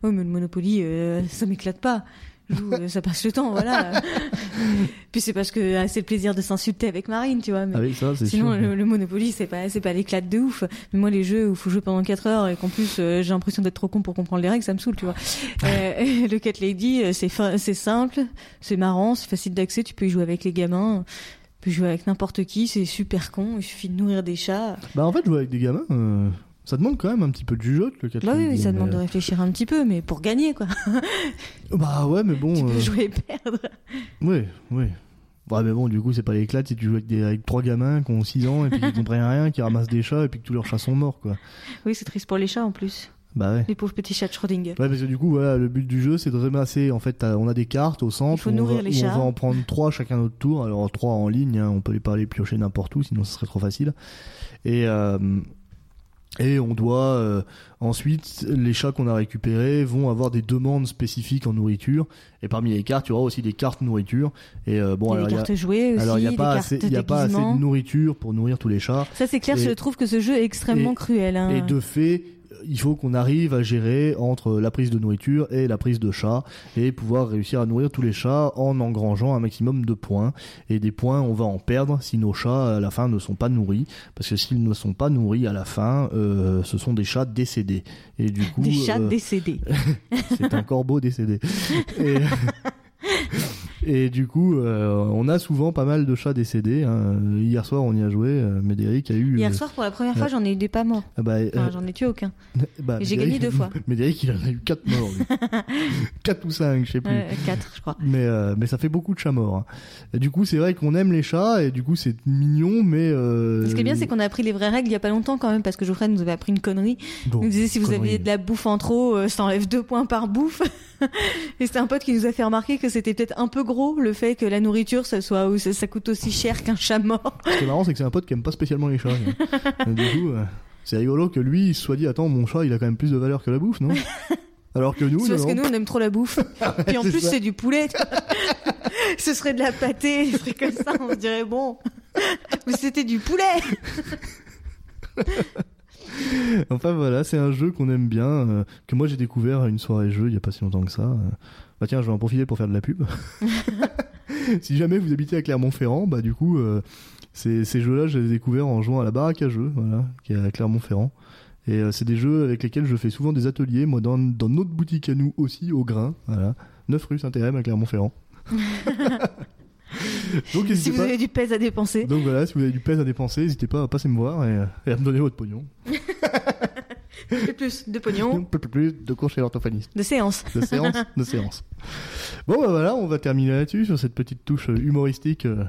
Ouais, mais le Monopoly, euh, ça m'éclate pas. Joue, euh, ça passe le temps, voilà. [laughs] Puis c'est parce que ah, c'est le plaisir de s'insulter avec Marine, tu vois. Mais... Avec ça, c'est Sinon, le, le Monopoly, c'est pas, c'est pas l'éclat de ouf. Mais moi, les jeux où faut jouer pendant 4 heures et qu'en plus, euh, j'ai l'impression d'être trop con pour comprendre les règles, ça me saoule, tu vois. Euh, [laughs] le Cat Lady, euh, c'est, c'est simple, c'est marrant, c'est facile d'accès, tu peux y jouer avec les gamins. Tu peux jouer avec n'importe qui, c'est super con, il suffit de nourrir des chats. Bah, en fait, jouer avec des gamins, euh, ça demande quand même un petit peu de jugeote, le 4 Bah oui, oui, ça demande de réfléchir un petit peu, mais pour gagner, quoi. Bah ouais, mais bon. tu peux euh, jouer et perdre. Ouais, ouais. Ouais, mais bon, du coup, c'est pas l'éclat si tu joues avec, des, avec trois gamins qui ont 6 ans et puis qui comprennent rien, qui ramassent des chats et puis que tous leurs chats sont morts, quoi. Oui, c'est triste pour les chats, en plus. Bah ouais. Les pauvres petits chats de Schrödinger. Ouais, parce que du coup, voilà, le but du jeu, c'est de ramasser. En fait, on a des cartes au centre. Il faut où on nourrir va, les où chats. On va en prendre trois chacun notre tour. Alors trois en ligne, hein, on peut les pas les piocher n'importe où, sinon ce serait trop facile. Et euh, et on doit euh, ensuite les chats qu'on a récupérés vont avoir des demandes spécifiques en nourriture. Et parmi les cartes, il y aura aussi des cartes nourriture. Et euh, bon, il y a alors des il y a, cartes jouées aussi, alors il y a pas assez, il y a pas assez de nourriture pour nourrir tous les chats. Ça, c'est clair, Et- je trouve que ce jeu est extrêmement et- cruel. Hein. Et de fait, il faut qu'on arrive à gérer entre la prise de nourriture et la prise de chat et pouvoir réussir à nourrir tous les chats en engrangeant un maximum de points. Et des points, on va en perdre si nos chats à la fin ne sont pas nourris, parce que s'ils ne sont pas nourris à la fin, euh, ce sont des chats décédés. Et du coup, Des chats euh, décédés. [laughs] c'est un corbeau décédé. [laughs] Et, et du coup, euh, on a souvent pas mal de chats décédés. hein. Hier soir, on y a joué. euh, Médéric a eu. Hier euh, soir, pour la première fois, j'en ai eu des pas morts. ah bah, Enfin, j'en ai tué aucun. [laughs] bah, j'ai gagné deux fois. [laughs] Médéric, il en a eu 4 morts. 4 [laughs] ou 5, je sais plus. Quatre, je crois. Mais, mais ça fait beaucoup de chats morts. hein. Et du coup, c'est vrai qu'on aime les chats, et du coup, c'est mignon, mais... Ce qui est bien, c'est qu'on a appris les vraies règles il y a pas longtemps quand même, parce que Geoffrey nous avait appris une connerie. Bon, Il nous disait si vous aviez de la bouffe en trop, ça enlève deux points par bouffe. Et c'était un pote qui nous a fait remarquer que c'était peut-être un peu gros le fait que la nourriture, ça soit, ou ça, ça coûte aussi cher qu'un chat mort. Ce qui est marrant, c'est que c'est un pote qui aime pas spécialement les chats. [laughs] du coup, euh, c'est rigolo que lui, il se soit dit, attends, mon chat, il a quand même plus de valeur que la bouffe, non? [laughs] Alors que nous, C'est parce non. que nous, on aime trop la bouffe. [laughs] Puis en plus, c'est du poulet. Ce serait de la pâtée, des trucs comme ça. On se dirait, bon. Mais c'était du poulet. Enfin voilà, c'est un jeu qu'on aime bien, euh, que moi j'ai découvert à une soirée jeu il y a pas si longtemps que ça. euh. Bah tiens, je vais en profiter pour faire de la pub. [laughs] [laughs] si jamais vous habitez à Clermont-Ferrand, bah du coup, euh, ces, ces jeux-là, je les ai découverts en jouant à la baraque à jeux, voilà, qui est à Clermont-Ferrand. Et euh, c'est des jeux avec lesquels je fais souvent des ateliers, moi dans, dans notre boutique à nous aussi, au grain, voilà, 9 rue Saint-Hérem à Clermont-Ferrand. [laughs] Donc Si vous pas. avez du pèse à dépenser. Donc voilà, si vous avez du pèse à dépenser, n'hésitez pas à passer me voir et, et à me donner votre pognon. Et plus de pognon, [laughs] Un peu plus de cours chez l'orthophoniste. de séance. De séance, de séance. Bon bah voilà, on va terminer là-dessus sur cette petite touche euh, humoristique. euh.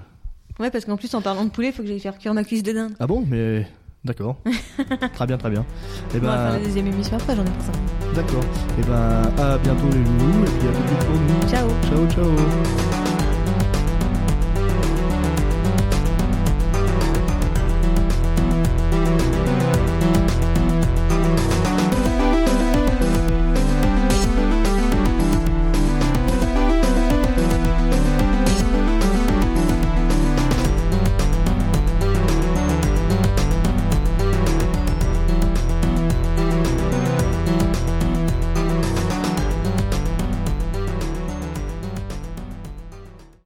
Ouais, parce qu'en plus, en parlant de poulet, faut que j'aille faire cuire ma cuisse de dinde. Ah bon, mais d'accord. [laughs] très bien, très bien. Et On va faire ben la deuxième émission après, j'en ai pour ça. d'accord. Et ben à bientôt les loulous et puis à suite pour nous. Ciao Ciao ciao.